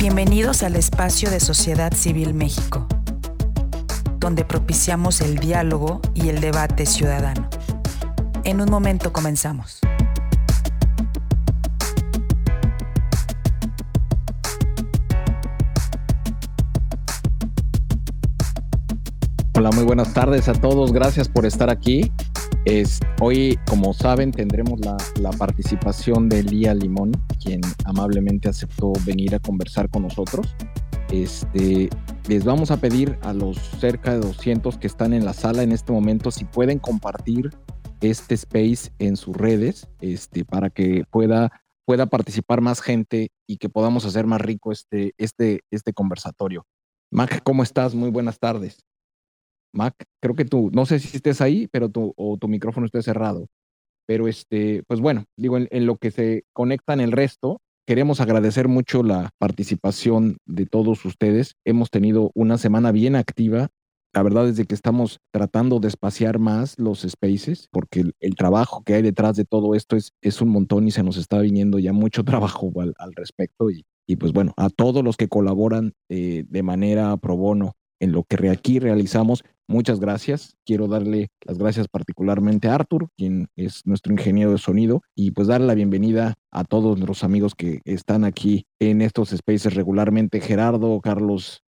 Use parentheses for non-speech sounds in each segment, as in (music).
Bienvenidos al espacio de Sociedad Civil México, donde propiciamos el diálogo y el debate ciudadano. En un momento comenzamos. Hola, muy buenas tardes a todos. Gracias por estar aquí. Es, hoy, como saben, tendremos la, participación de Lía Limón, quien amablemente aceptó venir a conversar con nosotros. Este, les vamos a pedir a los cerca de 200 que están en la sala en este momento si pueden compartir este space en sus redes este, para que pueda, pueda participar más gente y que podamos hacer más rico este, este, este conversatorio. Mac, ¿cómo estás? Muy buenas tardes. Mac, creo que tú, no sé si estés ahí, pero tu, o tu micrófono esté cerrado. Pero este, pues bueno, digo, en, en, lo que se conectan el resto, queremos agradecer mucho la participación de todos ustedes. Hemos tenido una semana bien activa. La verdad es de que estamos tratando de espaciar más los spaces, porque el, el, trabajo que hay detrás de todo esto es, es un montón y se nos está viniendo ya mucho (laughs) trabajo al, al respecto. Y, y, pues bueno, a todos los que colaboran eh, de manera pro bono en lo que aquí realizamos. Muchas gracias. Quiero darle las gracias particularmente a Arthur, quien es nuestro ingeniero de sonido, y pues darle la bienvenida a todos nuestros amigos que están aquí en estos spaces regularmente. Gerardo, Carlos,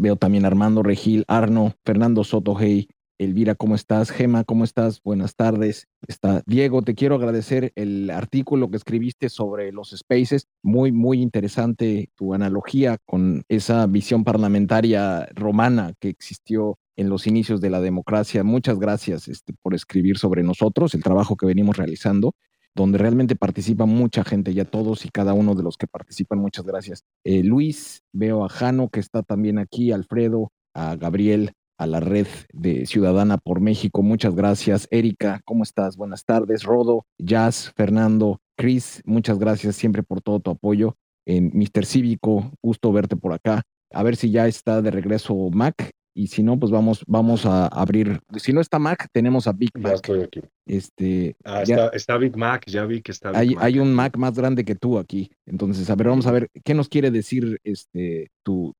veo también Armando Regil, Arno, Fernando Soto, hey, Elvira, ¿cómo estás? Gema, ¿cómo estás? Buenas tardes. Está Diego, te quiero agradecer el artículo que escribiste sobre los spaces. Muy, muy interesante tu analogía con esa visión parlamentaria romana que existió en los inicios de la democracia. Muchas gracias este, por escribir sobre nosotros, el trabajo que venimos realizando donde realmente participa mucha gente, ya todos y cada uno de los que participan, muchas gracias. Eh, Luis, veo a Jano que está también aquí, Alfredo, a Gabriel, a la red de Ciudadana por México. Muchas gracias. Erika, ¿cómo estás? Buenas tardes. Rodo, Jazz, Fernando, Chris, muchas gracias siempre por todo tu apoyo. En Mr. Cívico, gusto verte por acá. A ver si ya está de regreso Mac. Y si no, pues vamos, vamos a abrir. Si no está Mac, tenemos a Big Mac. Ya estoy aquí. Este, ah, ya, está, está, Big Mac, ya vi que está Big hay, Mac. hay un Mac más grande que tú aquí. Entonces, a ver, vamos a ver qué nos quiere decir este tu,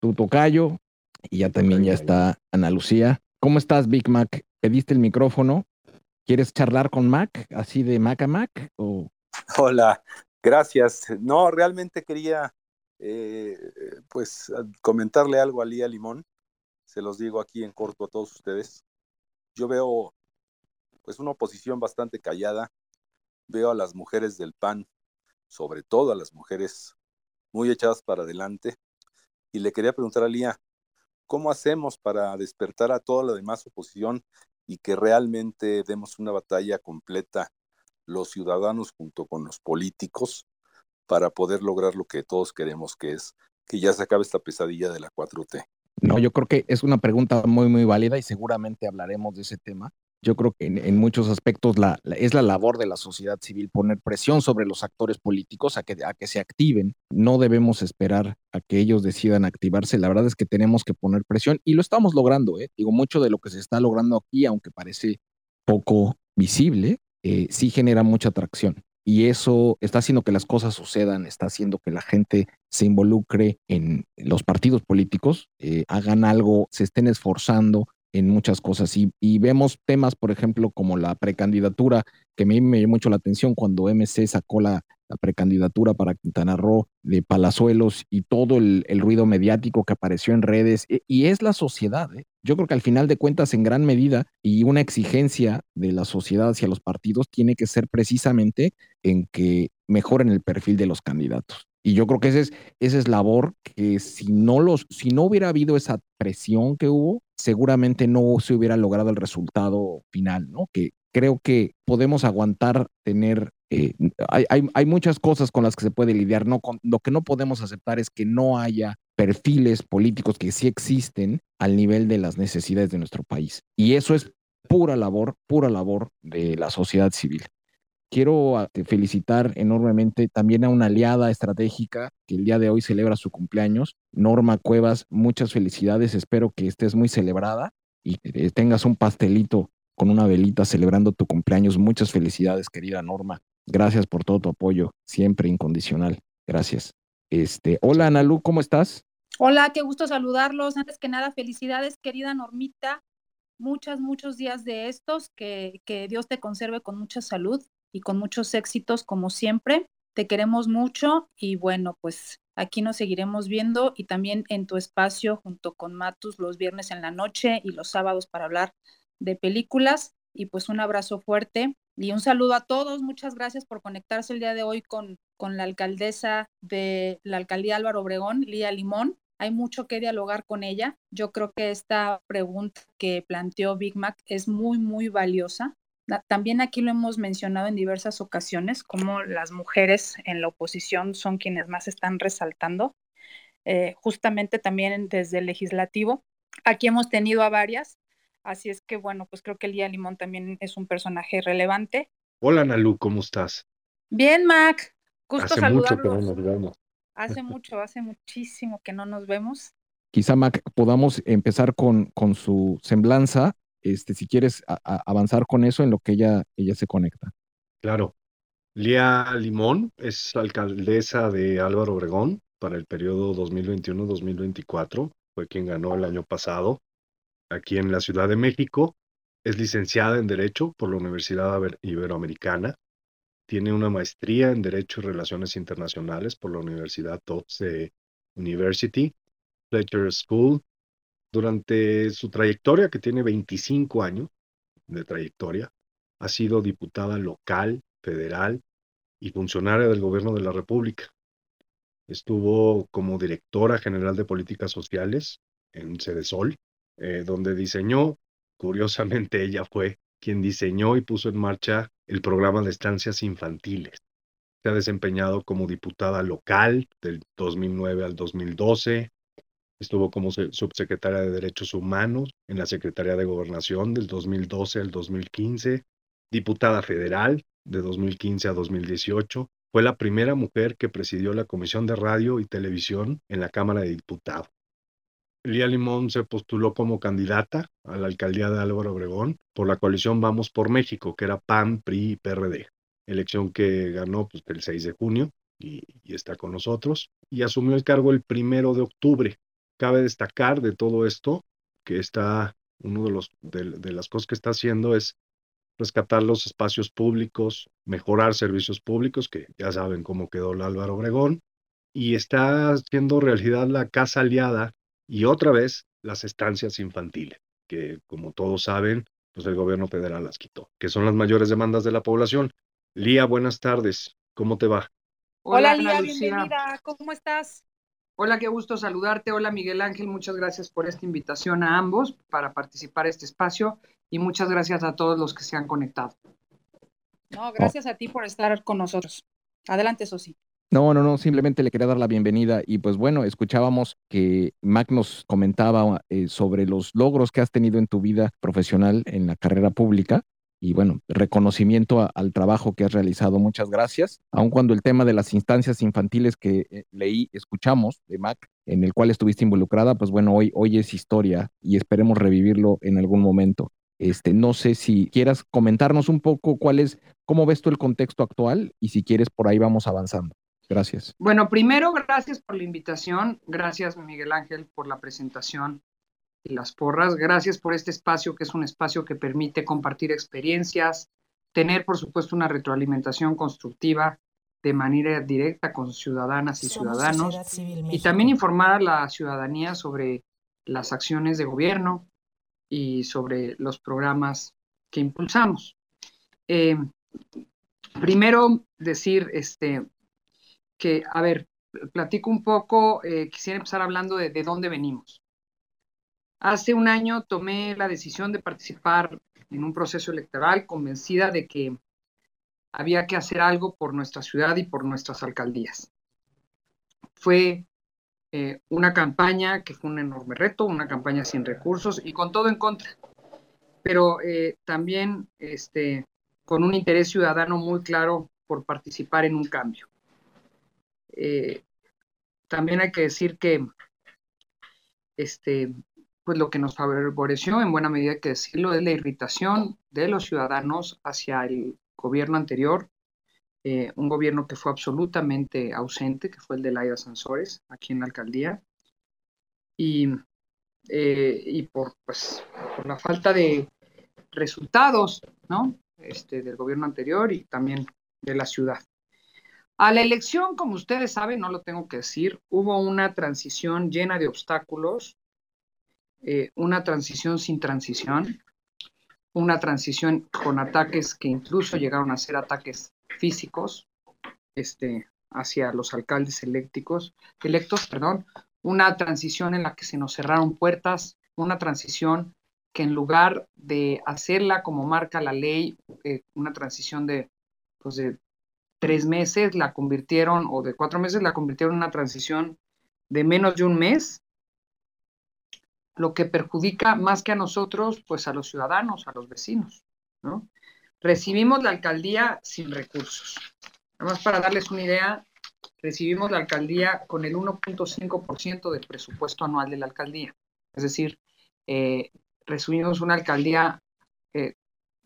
tu tocayo. Y ya también ya está Ana Lucía. ¿Cómo estás, Big Mac? ¿Pediste el micrófono? ¿Quieres charlar con Mac, así de Mac a Mac? O... Hola, gracias. No, realmente quería eh, pues comentarle algo a Lía Limón. Se los digo aquí en corto a todos ustedes. Yo veo pues una oposición bastante callada. Veo a las mujeres del PAN, sobre todo a las mujeres muy echadas para adelante. Y le quería preguntar a Lía, ¿Cómo hacemos para despertar a toda la demás oposición y que realmente demos una batalla completa los ciudadanos junto con los políticos para poder lograr lo que todos queremos, que es que ya se acabe esta pesadilla de la 4T? No, yo creo que es una pregunta muy, muy válida y seguramente hablaremos de ese tema. Yo creo que en, en muchos aspectos la, la, es la labor de la sociedad civil poner presión sobre los actores políticos a que, a que se activen. No debemos esperar a que ellos decidan activarse. La verdad es que tenemos que poner presión y lo estamos logrando. ¿eh? Digo, mucho de lo que se está logrando aquí, aunque parece poco visible, eh, sí genera mucha atracción. Y eso está haciendo que las cosas sucedan, está haciendo que la gente se involucre en los partidos políticos, eh, hagan algo, se estén esforzando, en muchas cosas. Y, y, vemos temas, por ejemplo, como la precandidatura, que a mí me llamó mucho la atención cuando MC sacó la, precandidatura para Quintana Roo de Palazuelos y todo el, ruido mediático que apareció en redes. Y, y es la sociedad. ¿eh? Yo creo que al final de cuentas, en gran medida, y una exigencia de la sociedad hacia los partidos tiene que ser precisamente en que mejoren el perfil de los candidatos. Y yo creo que ese es, esa es labor que si no, los, si no hubiera habido esa presión que hubo, seguramente no se hubiera logrado el resultado final, ¿no? Que creo que podemos aguantar tener, eh, hay, hay, hay, muchas cosas con las que se puede lidiar, no con, lo que no podemos aceptar es que no haya perfiles políticos que sí existen al nivel de las necesidades de nuestro país. Y eso es pura labor, pura labor de la sociedad civil. Quiero felicitar enormemente también a una aliada estratégica que el día de hoy celebra su cumpleaños, Norma Cuevas. Muchas felicidades, espero que estés muy celebrada y tengas un pastelito con una velita celebrando tu cumpleaños. Muchas felicidades, querida Norma. Gracias por todo tu apoyo, siempre incondicional. Gracias. Este, hola Analu, ¿cómo estás? Hola, qué gusto saludarlos. Antes que nada, felicidades, querida Normita. Muchas, muchos días de estos. Que, que Dios te conserve con mucha salud y con muchos éxitos, como siempre. Te queremos mucho y bueno, pues aquí nos seguiremos viendo y también en tu espacio junto con Matus los viernes en la noche y los sábados para hablar de películas. Y pues un abrazo fuerte y un saludo a todos. Muchas gracias por conectarse el día de hoy con, con la alcaldesa de la alcaldía Álvaro Obregón, Lía Limón. Hay mucho que dialogar con ella. Yo creo que esta pregunta que planteó Big Mac es muy, muy valiosa. También aquí lo hemos mencionado en diversas ocasiones, como las mujeres en la oposición son quienes más están resaltando, eh, justamente también desde el legislativo. Aquí hemos tenido a varias, así es que bueno, pues creo que Lía Limón también es un personaje relevante. Hola Nalu, ¿cómo estás? Bien, Mac, gusto Hace mucho que no nos vemos. Hace mucho, hace muchísimo que no nos vemos. Quizá, Mac, podamos empezar con, con su semblanza este, si quieres avanzar con eso en lo que ella, ella se conecta. Claro. Lía Limón es alcaldesa de Álvaro Obregón para el periodo 2021-2024. Fue quien ganó el año pasado aquí en la Ciudad de México. Es licenciada en Derecho por la Universidad Iberoamericana. Tiene una maestría en Derecho y Relaciones Internacionales por la Universidad Tufts University, Fletcher School durante su trayectoria, que tiene 25 años de trayectoria, ha sido diputada local, federal y funcionaria del gobierno de la República. Estuvo como directora general de políticas sociales en Cedesol, eh, donde diseñó, curiosamente (laughs) ella fue quien diseñó y puso en marcha el programa de estancias infantiles. Se ha desempeñado como diputada local del 2009 al 2012, Estuvo como subsecretaria de Derechos Humanos en la Secretaría de Gobernación del 2012 al 2015, diputada federal de 2015 a 2018. Fue la primera mujer que presidió la Comisión de Radio y Televisión en la Cámara de Diputados. Lía Limón se postuló como candidata a la alcaldía de Álvaro Obregón por la coalición Vamos por México, que era PAN, PRI y PRD. Elección que ganó pues, el 6 de junio y, está con nosotros. Y asumió el cargo el primero de octubre cabe destacar de todo esto que está, uno de, los, de, las cosas que está haciendo es rescatar los espacios públicos, mejorar servicios públicos, que ya saben cómo quedó el Álvaro Obregón, y está haciendo realidad la casa aliada y otra vez las estancias infantiles, que como todos saben, pues el gobierno federal las quitó, que son las mayores demandas de la población. Lía, buenas tardes, ¿cómo te va? Hola, Lía, bienvenida, ¿cómo estás? Hola, qué gusto saludarte. Hola, Miguel Ángel. Muchas gracias por esta invitación a ambos para participar en este espacio y muchas gracias a todos los que se han conectado. No, gracias a ti por estar con nosotros. Adelante, Sosi. No, no, no, simplemente le quería dar la bienvenida y pues bueno, escuchábamos que Mac nos comentaba eh, sobre los logros que has tenido en tu vida profesional en la carrera pública y bueno, reconocimiento al trabajo que has realizado. Muchas gracias. Aun cuando el tema de las instancias infantiles que eh, leí, escuchamos de Mac, en el cual estuviste involucrada, pues bueno, hoy, hoy es historia y esperemos revivirlo en algún momento. Este, no sé si quieras comentarnos un poco cuál es, cómo ves tú el contexto actual y si quieres por ahí vamos avanzando. Gracias. Bueno, primero, gracias por la invitación. Gracias, Miguel Ángel, por la presentación y las porras. Gracias por este espacio, que es un espacio que permite compartir experiencias, tener, por supuesto, una retroalimentación constructiva de manera directa con ciudadanas y ciudadanos y también informar a la ciudadanía sobre las acciones de gobierno y sobre los programas que impulsamos. Eh, primero decir este, que, a ver, platico un poco, eh, quisiera empezar hablando de, de dónde venimos. Hace un año tomé la decisión de participar en un proceso electoral convencida de que había que hacer algo por nuestra ciudad y por nuestras alcaldías. Fue eh, una campaña que fue un enorme reto, una campaña sin recursos y con todo en contra, pero eh, también este, con un interés ciudadano muy claro por participar en un cambio. Eh, también hay que decir que este, pues lo que nos favoreció, en buena medida hay que decirlo, es la irritación de los ciudadanos hacia el gobierno anterior, eh, un gobierno que fue absolutamente ausente, que fue el de Laida Sansores, aquí en la alcaldía, y, eh, y por, pues, por la falta de resultados ¿no? este, del gobierno anterior y también de la ciudad. A la elección, como ustedes saben, no lo tengo que decir, hubo una transición llena de obstáculos, eh, una transición sin transición, una transición con ataques que incluso llegaron a ser ataques físicos este, hacia los alcaldes eléctricos, electos, perdón, una transición en la que se nos cerraron puertas, una transición que en lugar de hacerla como marca la ley, eh, una transición de, pues de tres meses la convirtieron, o de cuatro meses la convirtieron en una transición de menos de un mes, lo que perjudica más que a nosotros, pues a los ciudadanos, a los vecinos, ¿no? Recibimos la alcaldía sin recursos. Nada más para darles una idea, recibimos la alcaldía con el 1.5% del presupuesto anual de la alcaldía. Es decir, eh, recibimos una alcaldía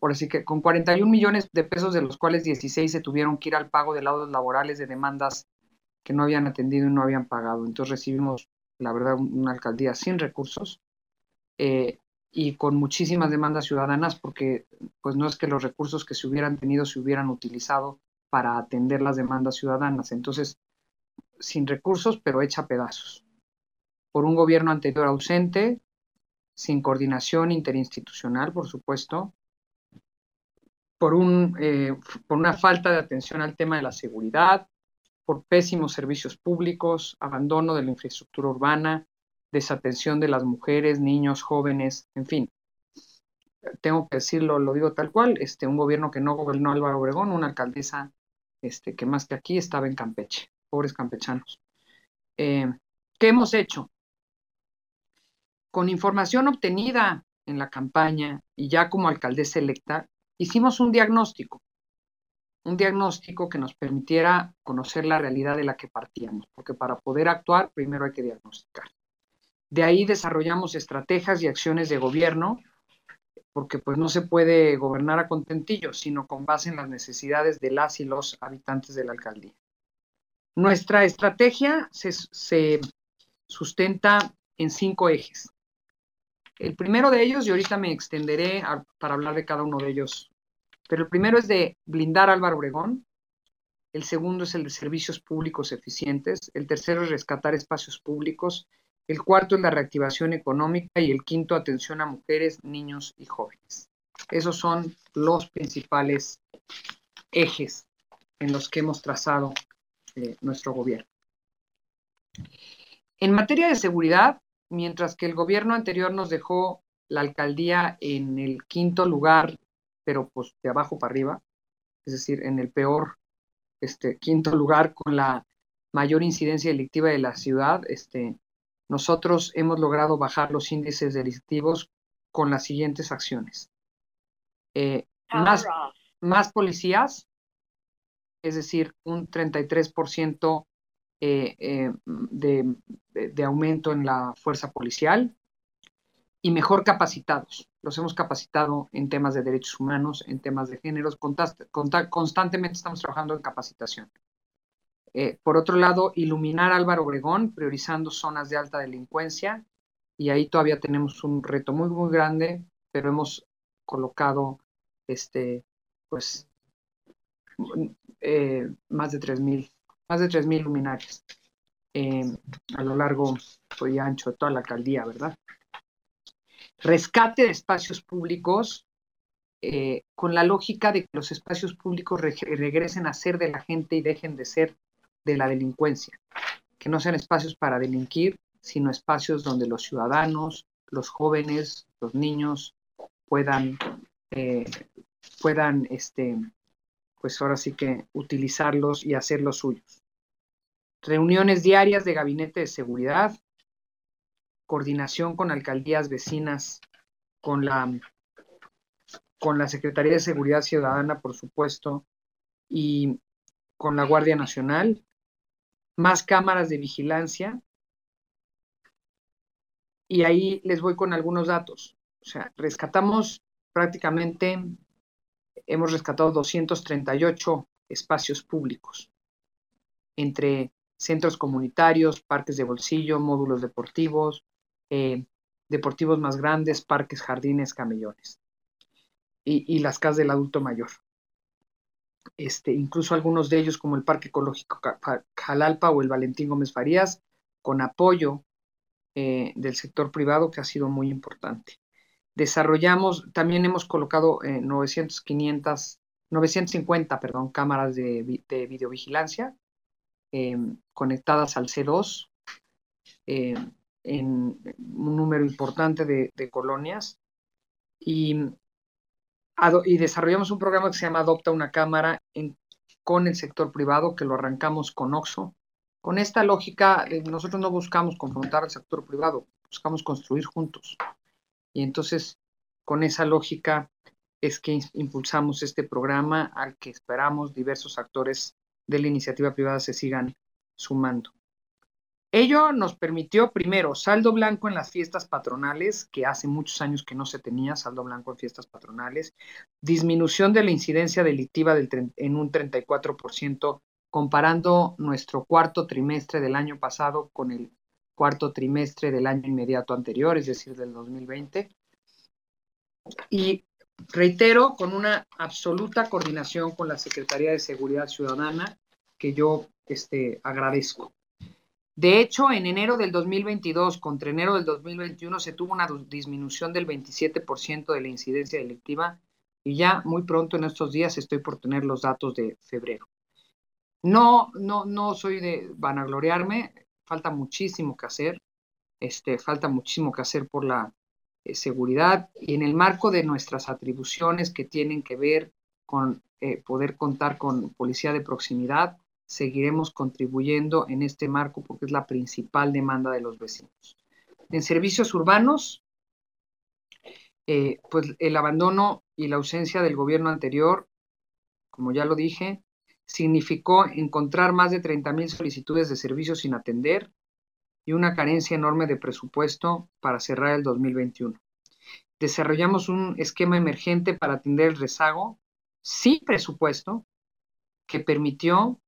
por así que con 41 millones de pesos, de los cuales 16 se tuvieron que ir al pago de laudos laborales de demandas que no habían atendido y no habían pagado. Entonces recibimos, la verdad, una alcaldía sin recursos eh, y con muchísimas demandas ciudadanas, porque pues no es que los recursos que se hubieran tenido se hubieran utilizado para atender las demandas ciudadanas. Entonces, sin recursos, pero hecha pedazos. Por un gobierno anterior ausente, sin coordinación interinstitucional, por supuesto, eh, por una falta de atención al tema de la seguridad, por pésimos servicios públicos, abandono de la infraestructura urbana, desatención de las mujeres, niños, jóvenes, en fin. Tengo que decirlo, lo digo tal cual, este, un gobierno que no gobernó Álvaro Obregón, una alcaldesa este, que más que aquí estaba en Campeche, pobres campechanos. Eh, ¿Qué hemos hecho? Con información obtenida en la campaña y ya como alcaldesa electa, hicimos un diagnóstico, un diagnóstico que nos permitiera conocer la realidad de la que partíamos, porque para poder actuar primero hay que diagnosticar. De ahí desarrollamos estrategias y acciones de gobierno, porque pues no se puede gobernar a contentillo, sino con base en las necesidades de las y los habitantes de la alcaldía. Nuestra estrategia se, se sustenta en cinco ejes. El primero de ellos, y ahorita me extenderé para hablar de cada uno de ellos, pero el primero es de blindar Álvaro Obregón, el segundo es el de servicios públicos eficientes, el tercero es rescatar espacios públicos, el cuarto es la reactivación económica y el quinto atención a mujeres, niños y jóvenes. Esos son los principales ejes en los que hemos trazado eh, nuestro gobierno. En materia de seguridad, mientras que el gobierno anterior nos dejó la alcaldía en el quinto lugar, pero pues de abajo para arriba, es decir, en el peor este, quinto lugar con la mayor incidencia delictiva de la ciudad, este, nosotros hemos logrado bajar los índices delictivos con las siguientes acciones. Eh, más, más policías, es decir, un 33% eh, eh, de, aumento en la fuerza policial y mejor capacitados. Los hemos capacitado en temas de derechos humanos, en temas de géneros, constantemente estamos trabajando en capacitación. Eh, por otro lado, iluminar Álvaro Obregón, priorizando zonas de alta delincuencia, y ahí todavía tenemos un reto muy, muy grande, pero hemos colocado este, pues, más de 3.000 más de 3.000 luminarias em, a lo largo y ancho de toda la alcaldía, ¿verdad? Rescate de espacios públicos eh, con la lógica de que los espacios públicos regresen a ser de la gente y dejen de ser de la delincuencia, que no sean espacios para delinquir, sino espacios donde los ciudadanos, los jóvenes, los niños puedan, eh, puedan este, pues ahora sí que utilizarlos y hacerlos suyos reuniones diarias de gabinete de seguridad, coordinación con alcaldías vecinas, con la, con la Secretaría de Seguridad Ciudadana, por supuesto, y con la Guardia Nacional, más cámaras de vigilancia. Y ahí les voy con algunos datos. O sea, rescatamos prácticamente, hemos rescatado 238 espacios públicos, entre centros comunitarios, parques de bolsillo, módulos deportivos, eh, deportivos más grandes, parques, jardines, camellones y, las casas del adulto mayor. Este, incluso algunos de ellos, como el Parque Ecológico Jalalpa o el Valentín Gómez Farías, con apoyo eh, del sector privado, que ha sido muy importante. Desarrollamos, también hemos colocado 900, 500, 950 perdón, cámaras de, videovigilancia em, conectadas al C2 em, en un número importante de, colonias y, y, desarrollamos un programa que se llama Adopta una cámara con el sector privado que lo arrancamos con OXO. Con esta lógica, eh, nosotros no buscamos confrontar al sector privado, buscamos construir juntos. Y entonces, con esa lógica es que impulsamos este programa al que esperamos diversos actores de la iniciativa privada se sigan sumando. Ello nos permitió, primero, saldo blanco en las fiestas patronales, que hace muchos años que no se tenía saldo blanco en fiestas patronales, disminución de la incidencia delictiva del, en un 34%, comparando nuestro cuarto trimestre del año pasado con el cuarto trimestre del año inmediato anterior, es decir, del 2020. Y reitero, con una absoluta coordinación con la Secretaría de Seguridad Ciudadana, que yo este, agradezco. De hecho, en enero del 2022 contra enero del 2021 se tuvo una disminución del 27% de la incidencia delictiva y ya muy pronto en estos días estoy por tener los datos de febrero. No, no, no soy de vanagloriarme, falta muchísimo que hacer, este, falta muchísimo que hacer por la eh, seguridad y en el marco de nuestras atribuciones que tienen que ver con eh, poder contar con policía de proximidad, seguiremos contribuyendo en este marco porque es la principal demanda de los vecinos. En servicios urbanos, eh, pues el abandono y la ausencia del gobierno anterior, como ya lo dije, significó encontrar más de 30 mil solicitudes de servicios sin atender y una carencia enorme de presupuesto para cerrar el 2021. Desarrollamos un esquema emergente para atender el rezago sin presupuesto que permitió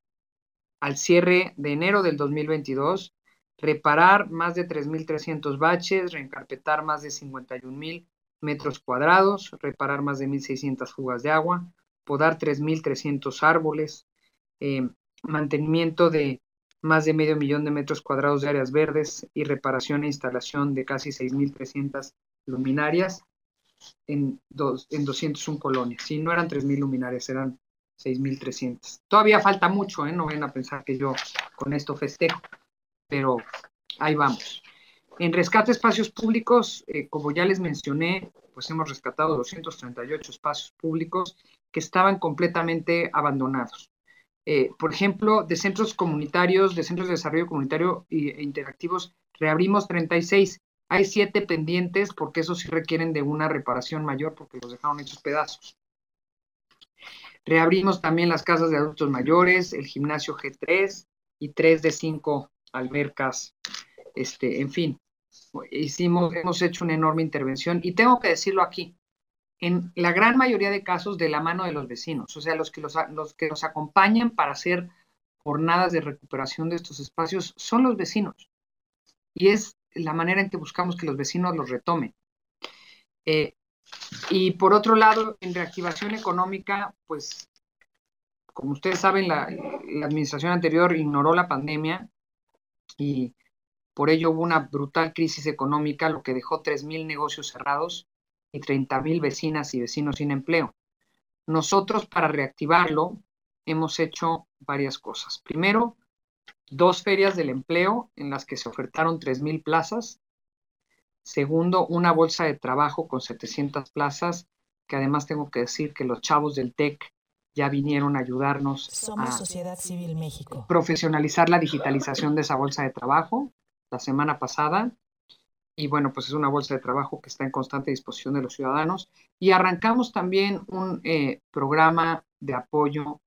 al cierre de enero del 2022, reparar más de 3.300 baches, reencarpetar más de 51.000 metros cuadrados, reparar más de 1.600 fugas de agua, podar 3.300 árboles, eh, mantenimiento de más de medio millón de metros cuadrados de áreas verdes y reparación e instalación de casi 6.300 luminarias en, dos, en 201 colonias. Si no eran 3.000 luminarias, eran 6.300. Todavía falta mucho, ¿eh? no vayan a pensar que yo con esto festejo, pero ahí vamos. En rescate espacios públicos, eh, como ya les mencioné, pues hemos rescatado 238 espacios públicos que estaban completamente abandonados. Eh, por ejemplo, de centros comunitarios, de centros de desarrollo comunitario e interactivos, reabrimos 36. Hay siete pendientes porque esos sí requieren de una reparación mayor porque los dejaron hechos pedazos. Reabrimos también las casas de adultos mayores, el gimnasio G3 y tres de cinco albercas. Este, en fin, hicimos, hemos hecho una enorme intervención y tengo que decirlo aquí, en la gran mayoría de casos de la mano de los vecinos, o sea, los que, los, los que nos acompañan para hacer jornadas de recuperación de estos espacios son los vecinos. Y es la manera en que buscamos que los vecinos los retomen. Eh, y por otro lado, en reactivación económica, pues, como ustedes saben, la, administración anterior ignoró la pandemia y por ello hubo una brutal crisis económica, lo que dejó 3.000 negocios cerrados y 30.000 vecinas y vecinos sin empleo. Nosotros, para reactivarlo, hemos hecho varias cosas. Primero, dos ferias del empleo en las que se ofertaron 3.000 plazas Segundo, una bolsa de trabajo con 700 plazas, que además tengo que decir que los chavos del TEC ya vinieron a ayudarnos Somos a Sociedad Civil México. profesionalizar la digitalización de esa bolsa de trabajo la semana pasada. Y bueno, pues es una bolsa de trabajo que está en constante disposición de los ciudadanos. Y arrancamos también un eh, programa de apoyo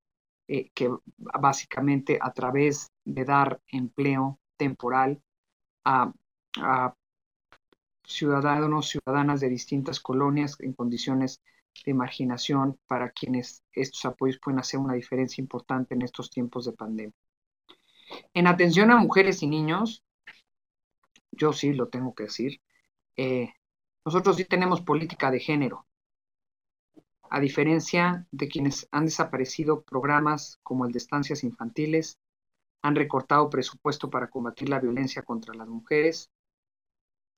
eh, que básicamente a través de dar empleo temporal a, a ciudadanos, ciudadanas de distintas colonias en condiciones de marginación para quienes estos apoyos pueden hacer una diferencia importante en estos tiempos de pandemia. En atención a mujeres y niños, yo sí lo tengo que decir, eh, nosotros sí tenemos política de género, a diferencia de quienes han desaparecido programas como el de estancias infantiles, han recortado presupuesto para combatir la violencia contra las mujeres,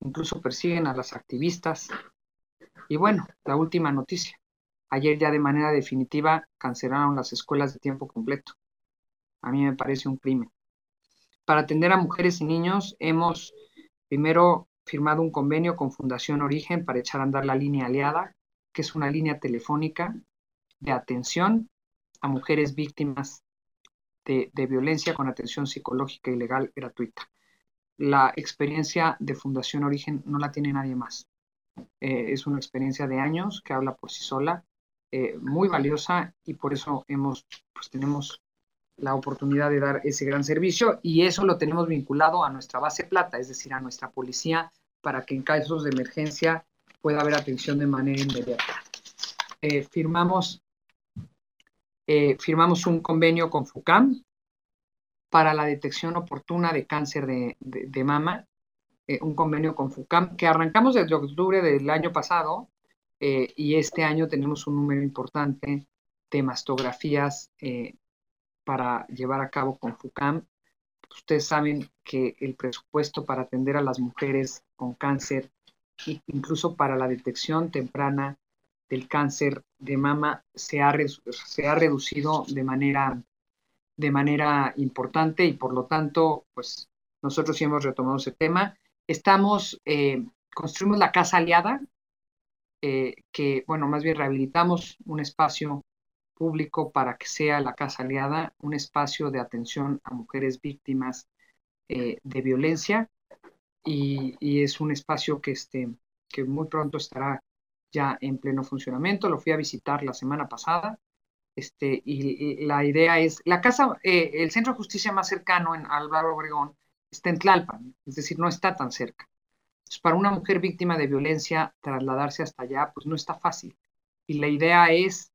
incluso persiguen a las activistas. Y bueno, la última noticia. Ayer ya de manera definitiva cancelaron las escuelas de tiempo completo. A mí me parece un crimen. Para atender a mujeres y niños hemos primero firmado un convenio con Fundación Origen para echar a andar la línea aliada, que es una línea telefónica de atención a mujeres víctimas de, violencia con atención psicológica y legal gratuita. La experiencia de Fundación Origen no la tiene nadie más. Eh, es una experiencia de años que habla por sí sola, eh, muy valiosa y por eso hemos, pues tenemos la oportunidad de dar ese gran servicio y eso lo tenemos vinculado a nuestra base plata, es decir, a nuestra policía, para que en casos de emergencia pueda haber atención de manera inmediata. Eh, firmamos, eh, firmamos un convenio con FUCAM para la detección oportuna de cáncer de, mama, eh, un convenio con FUCAM que arrancamos desde octubre del año pasado y este año tenemos un número importante de mastografías para llevar a cabo con FUCAM. Ustedes saben que el presupuesto para atender a las mujeres con cáncer, incluso para la detección temprana del cáncer de mama, se ha, se ha reducido de manera, de manera importante y por lo tanto, pues nosotros sí hemos retomado ese tema. Estamos, eh, construimos la Casa Aliada, eh, que, bueno, más bien rehabilitamos un espacio público para que sea la Casa Aliada un espacio de atención a mujeres víctimas eh, de violencia y, es un espacio que, este, que muy pronto estará ya en pleno funcionamiento. Lo fui a visitar la semana pasada este, y, la idea es, la casa, eh, el centro de justicia más cercano en Álvaro Obregón está en Tlalpan, es decir, no está tan cerca. para una mujer víctima de violencia, trasladarse hasta allá, pues no está fácil. Y la idea es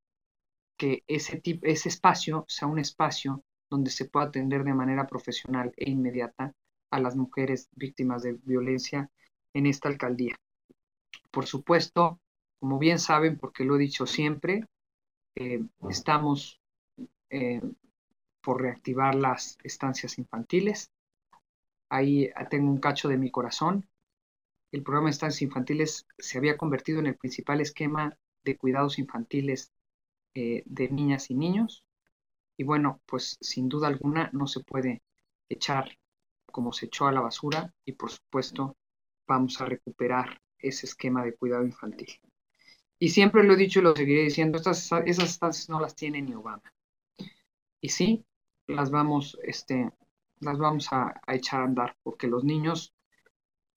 que ese, tipo, ese espacio sea un espacio donde se pueda atender de manera profesional e inmediata a las mujeres víctimas de violencia en esta alcaldía. Por supuesto, como bien saben, porque lo he dicho siempre, eh, estamos eh, por reactivar las estancias infantiles. Ahí tengo un cacho de mi corazón. El programa de estancias infantiles se había convertido en el principal esquema de cuidados infantiles eh, de niñas y niños. Y bueno, pues sin duda alguna no se puede echar como se echó a la basura y por supuesto vamos a recuperar ese esquema de cuidado infantil. Y siempre lo he dicho y lo seguiré diciendo, estas, esas estancias no las tiene ni Obama. Y sí, las vamos, este, las vamos a, echar a andar porque los niños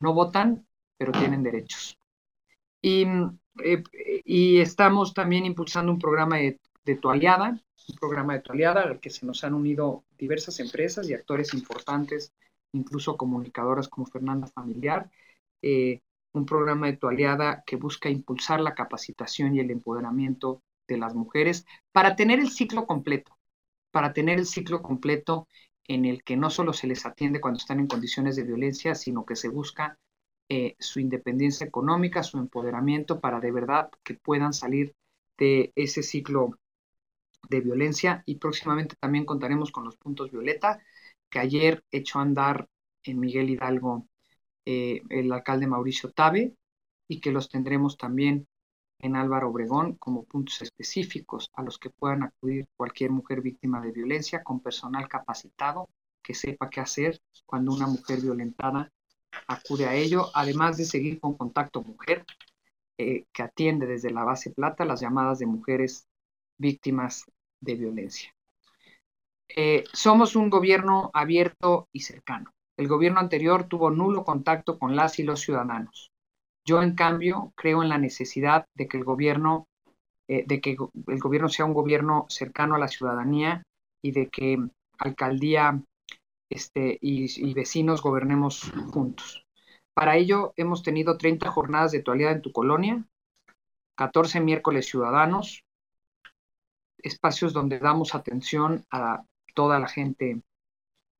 no votan, pero tienen derechos. Y eh, y estamos también impulsando un programa de, de toallada, un programa de toallada al que se nos han unido diversas empresas y actores importantes, incluso comunicadoras como Fernanda Familiar, eh, un programa de toallada que busca impulsar la capacitación y el empoderamiento de las mujeres para tener el ciclo completo, para tener el ciclo completo en el que no solo se les atiende cuando están en condiciones de violencia, sino que se busca eh, su independencia económica, su empoderamiento para de verdad que puedan salir de ese ciclo de violencia. Y próximamente también contaremos con los puntos violeta que ayer echó a andar en Miguel Hidalgo eh, el alcalde Mauricio Tabe y que los tendremos también en Álvaro Obregón como puntos específicos a los que puedan acudir cualquier mujer víctima de violencia con personal capacitado que sepa qué hacer cuando una mujer violentada acude a ello, además de seguir con Contacto Mujer, eh, que atiende desde la base plata las llamadas de mujeres víctimas de violencia. Eh, somos un gobierno abierto y cercano. El gobierno anterior tuvo nulo contacto con las y los ciudadanos. Yo, en cambio, creo en la necesidad de que el gobierno, eh, de que el gobierno sea un gobierno cercano a la ciudadanía y de que alcaldía este, y, vecinos gobernemos juntos. Para ello hemos tenido 30 jornadas de toalidad en tu colonia, 14 miércoles ciudadanos, espacios donde damos atención a toda la gente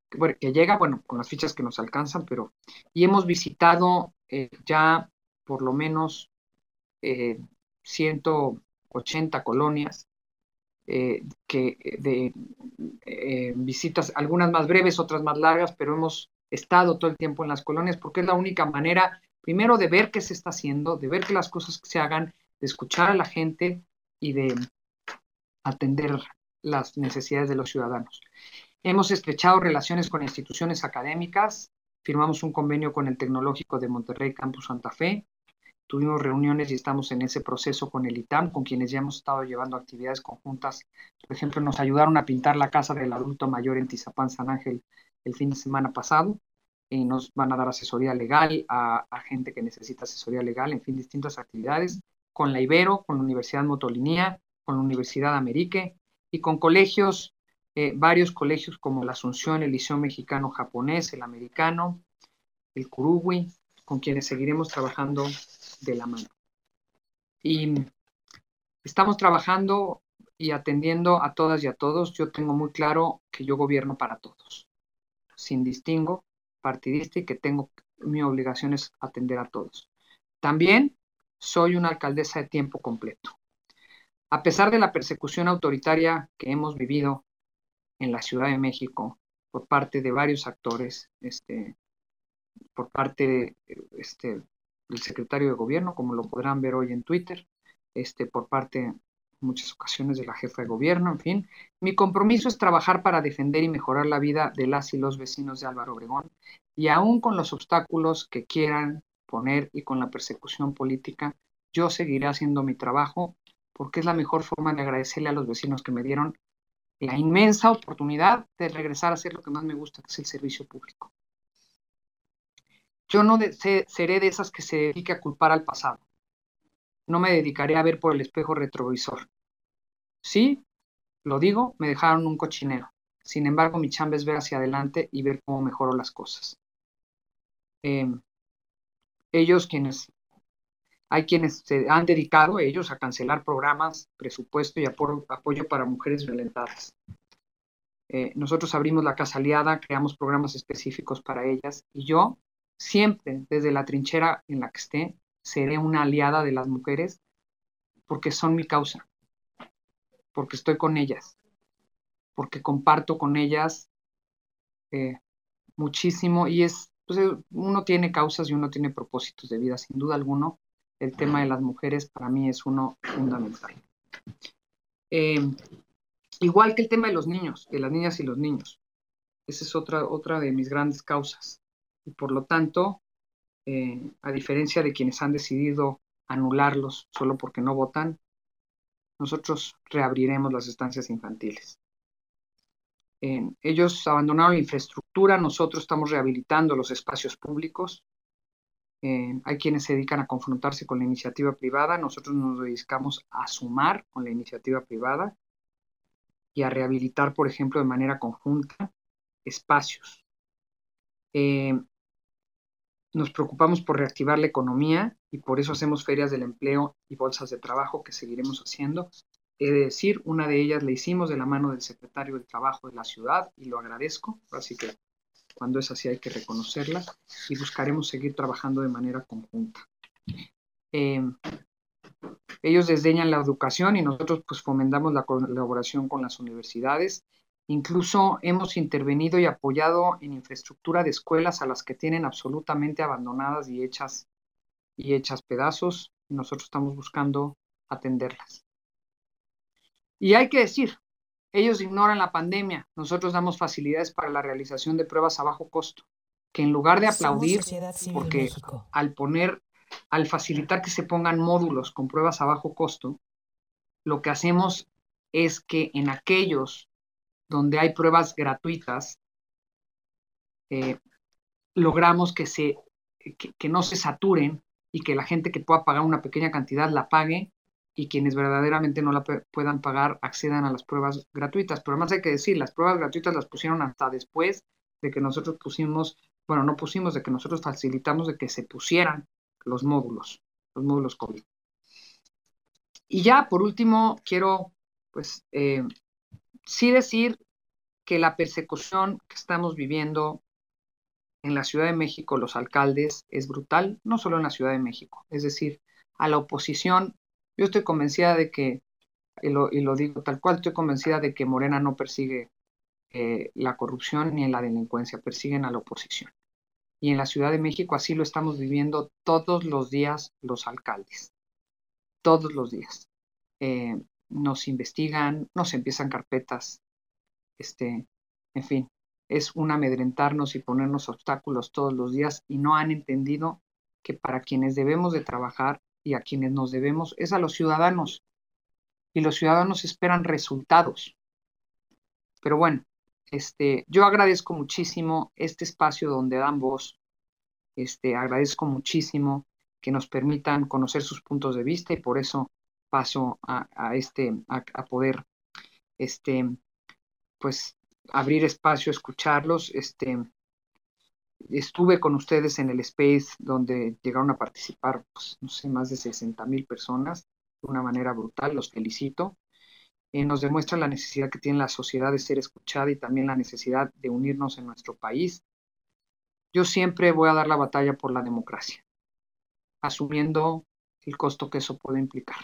que, llega, bueno, con las fichas que nos alcanzan, pero y hemos visitado eh, ya por lo menos 180 eh, colonias eh, que de visitas, algunas más breves, otras más largas, pero hemos estado todo el tiempo en las colonias porque es la única manera, primero, de ver qué se está haciendo, de ver que las cosas se hagan, de escuchar a la gente y de atender las necesidades de los ciudadanos. Hemos estrechado relaciones con instituciones académicas, firmamos un convenio con el Tecnológico de Monterrey Campus Santa Fe, tuvimos reuniones y estamos en ese proceso con el ITAM, con quienes ya hemos estado llevando actividades conjuntas. Por ejemplo, nos ayudaron a pintar la casa del adulto mayor en Tizapán, San Ángel, el fin de semana pasado. Y nos van a dar asesoría legal a, a gente que necesita asesoría legal, en fin, distintas actividades con la Ibero, con la Universidad Motolinía, con la Universidad Amerique y con colegios, eh, varios colegios como la Asunción, el Liceo Mexicano Japonés, el Americano, el Kuruwi, con quienes seguiremos trabajando de la mano. Y estamos trabajando y atendiendo a todas y a todos. Yo tengo muy claro que yo gobierno para todos, sin distingo partidista y que tengo mi obligación es atender a todos. También soy una alcaldesa de tiempo completo. A pesar de la persecución autoritaria que hemos vivido en la Ciudad de México por parte de varios actores, este, por parte este, del secretario de gobierno, como lo podrán ver hoy en Twitter, este, por parte en muchas ocasiones de la jefa de gobierno, en fin. Mi compromiso es trabajar para defender y mejorar la vida de las y los vecinos de Álvaro Obregón y aún con los obstáculos que quieran poner y con la persecución política, yo seguiré haciendo mi trabajo porque es la mejor forma de agradecerle a los vecinos que me dieron la inmensa oportunidad de regresar a hacer lo que más me gusta, que es el servicio público. Yo no seré de esas que se dedique a culpar al pasado. No me dedicaré a ver por el espejo retrovisor. Sí, lo digo, me dejaron un cochinero. Sin embargo, mi chamba es ver hacia adelante y ver cómo mejoro las cosas. Eh, ellos quienes, hay quienes se han dedicado ellos a cancelar programas, presupuesto y apoyo para mujeres violentadas. Eh, nosotros abrimos la Casa Aliada, creamos programas específicos para ellas y yo siempre, desde la trinchera en la que esté, seré una aliada de las mujeres porque son mi causa, porque estoy con ellas, porque comparto con ellas eh, muchísimo y es pues, uno tiene causas y uno tiene propósitos de vida, sin duda alguno. El tema de las mujeres para mí es uno fundamental. Em, igual que el tema de los niños, de las niñas y los niños. Esa es otra, otra de mis grandes causas. Y por lo tanto, eh, a diferencia de quienes han decidido anularlos solo porque no votan, nosotros reabriremos las estancias infantiles ellos abandonaron la infraestructura, nosotros estamos rehabilitando los espacios públicos. hay quienes se dedican a confrontarse con la iniciativa privada, nosotros nos dedicamos a sumar con la iniciativa privada y a rehabilitar, por ejemplo, de manera conjunta espacios. Eh, nos preocupamos por reactivar la economía y por eso hacemos ferias del empleo y bolsas de trabajo que seguiremos haciendo He de decir, una de ellas la hicimos de la mano del secretario del Trabajo de la ciudad y lo agradezco, así que cuando es así hay que reconocerla y buscaremos seguir trabajando de manera conjunta. Em, ellos desdeñan la educación y nosotros pues fomentamos la colaboración con las universidades. Incluso hemos intervenido y apoyado en infraestructura de escuelas a las que tienen absolutamente abandonadas y hechas, y hechas pedazos. Y nosotros estamos buscando atenderlas. Y hay que decir, ellos ignoran la pandemia, nosotros damos facilidades para la realización de pruebas a bajo costo, que en lugar de aplaudir, porque al poner, al facilitar que se pongan módulos con pruebas a bajo costo, lo que hacemos es que en aquellos donde hay pruebas gratuitas, eh, logramos que, se, que no se saturen y que la gente que pueda pagar una pequeña cantidad la pague y quienes verdaderamente no la puedan pagar accedan a las pruebas gratuitas. Pero además hay que decir, las pruebas gratuitas las pusieron hasta después de que nosotros pusimos, bueno, no pusimos, de que nosotros facilitamos de que se pusieran los módulos, los módulos COVID. Y ya, por último, quiero, pues, eh, sí decir que la persecución que estamos viviendo en la Ciudad de México, los alcaldes, es brutal, no solo en la Ciudad de México, es decir, a la oposición, yo estoy convencida de que, y lo, y lo digo tal cual, estoy convencida de que Morena no persigue eh, la corrupción ni la delincuencia, persiguen a la oposición. Y en la Ciudad de México así lo estamos viviendo todos los días los alcaldes, todos los días. Eh, nos investigan, nos empiezan carpetas, este, en fin, es un amedrentarnos y ponernos obstáculos todos los días y no han entendido que para quienes debemos de trabajar y a quienes nos debemos es a los ciudadanos. Y los ciudadanos esperan resultados. Pero bueno, este, yo agradezco muchísimo este espacio donde dan voz. Este, agradezco muchísimo que nos permitan conocer sus puntos de vista y por eso paso a, este, a, poder, este, pues, abrir espacio, escucharlos. Este, estuve con ustedes en el Space donde llegaron a participar, pues, no sé, más de 60 mil personas de una manera brutal, los felicito. Eh, nos demuestra la necesidad que tiene la sociedad de ser escuchada y también la necesidad de unirnos en nuestro país. Yo siempre voy a dar la batalla por la democracia, asumiendo el costo que eso puede implicar.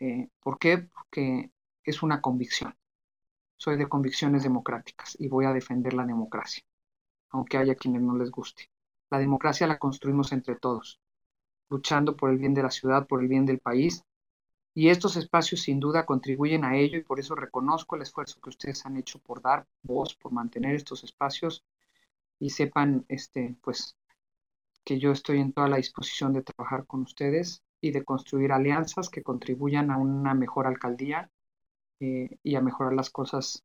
Eh, ¿Por qué? Porque es una convicción. Soy de convicciones democráticas y voy a defender la democracia, aunque haya quienes no les guste. La democracia la construimos entre todos, luchando por el bien de la ciudad, por el bien del país y estos espacios sin duda contribuyen a ello y por eso reconozco el esfuerzo que ustedes han hecho por dar voz, por mantener estos espacios y sepan, este, pues, que yo estoy en toda la disposición de trabajar con ustedes y de construir alianzas que contribuyan a una mejor alcaldía eh, y a mejorar las cosas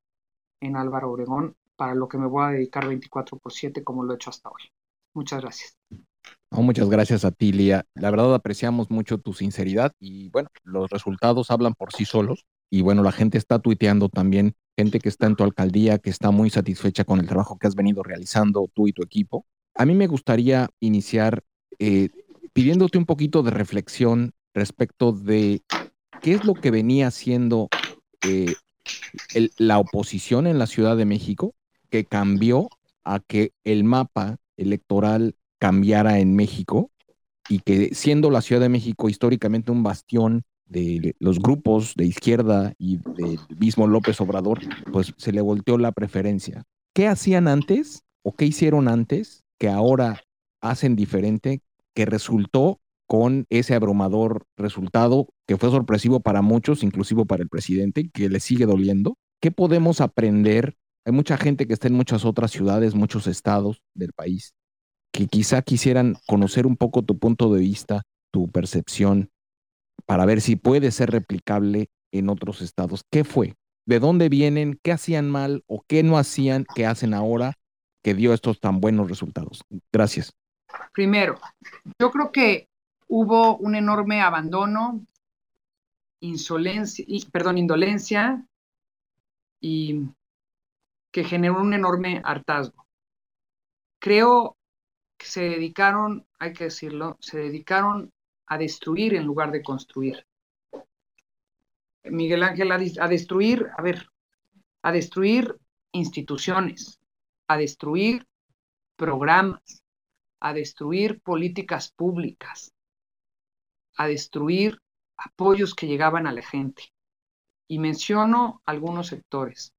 en Álvaro Obregón, para lo que me voy a dedicar 24 por 7 como lo he hecho hasta hoy. Muchas gracias muchas gracias a ti, Lía. La verdad apreciamos mucho tu sinceridad y bueno, los resultados hablan por sí solos y bueno, la gente está tuiteando también, gente que está en tu alcaldía, que está muy satisfecha con el trabajo que has venido realizando tú y tu equipo. A mí me gustaría iniciar eh, pidiéndote un poquito de reflexión respecto de qué es lo que venía haciendo eh, la oposición en la Ciudad de México que cambió a que el mapa electoral cambiara en México y que siendo la Ciudad de México históricamente un bastión de los grupos de izquierda y del mismo López Obrador, pues se le volteó la preferencia. ¿Qué hacían antes o qué hicieron antes que ahora hacen diferente que resultó con ese abrumador resultado que fue sorpresivo para muchos, inclusive para el presidente, que le sigue doliendo? ¿Qué podemos aprender? Hay mucha gente que está en muchas otras ciudades, muchos estados del país, que quizá quisieran conocer un poco tu punto de vista, tu percepción, para ver si puede ser replicable en otros estados. ¿Qué fue? ¿De dónde vienen? ¿Qué hacían mal o qué no hacían que hacen ahora que dio estos tan buenos resultados? Gracias. Primero, yo creo que hubo un enorme abandono, insolencia, perdón, indolencia y que generó un enorme hartazgo. Creo se dedicaron, hay que decirlo, se dedicaron a destruir en lugar de construir. Miguel Ángel, a, destruir, a ver, a destruir instituciones, a destruir programas, a destruir políticas públicas, a destruir apoyos que llegaban a la gente. Y menciono algunos sectores.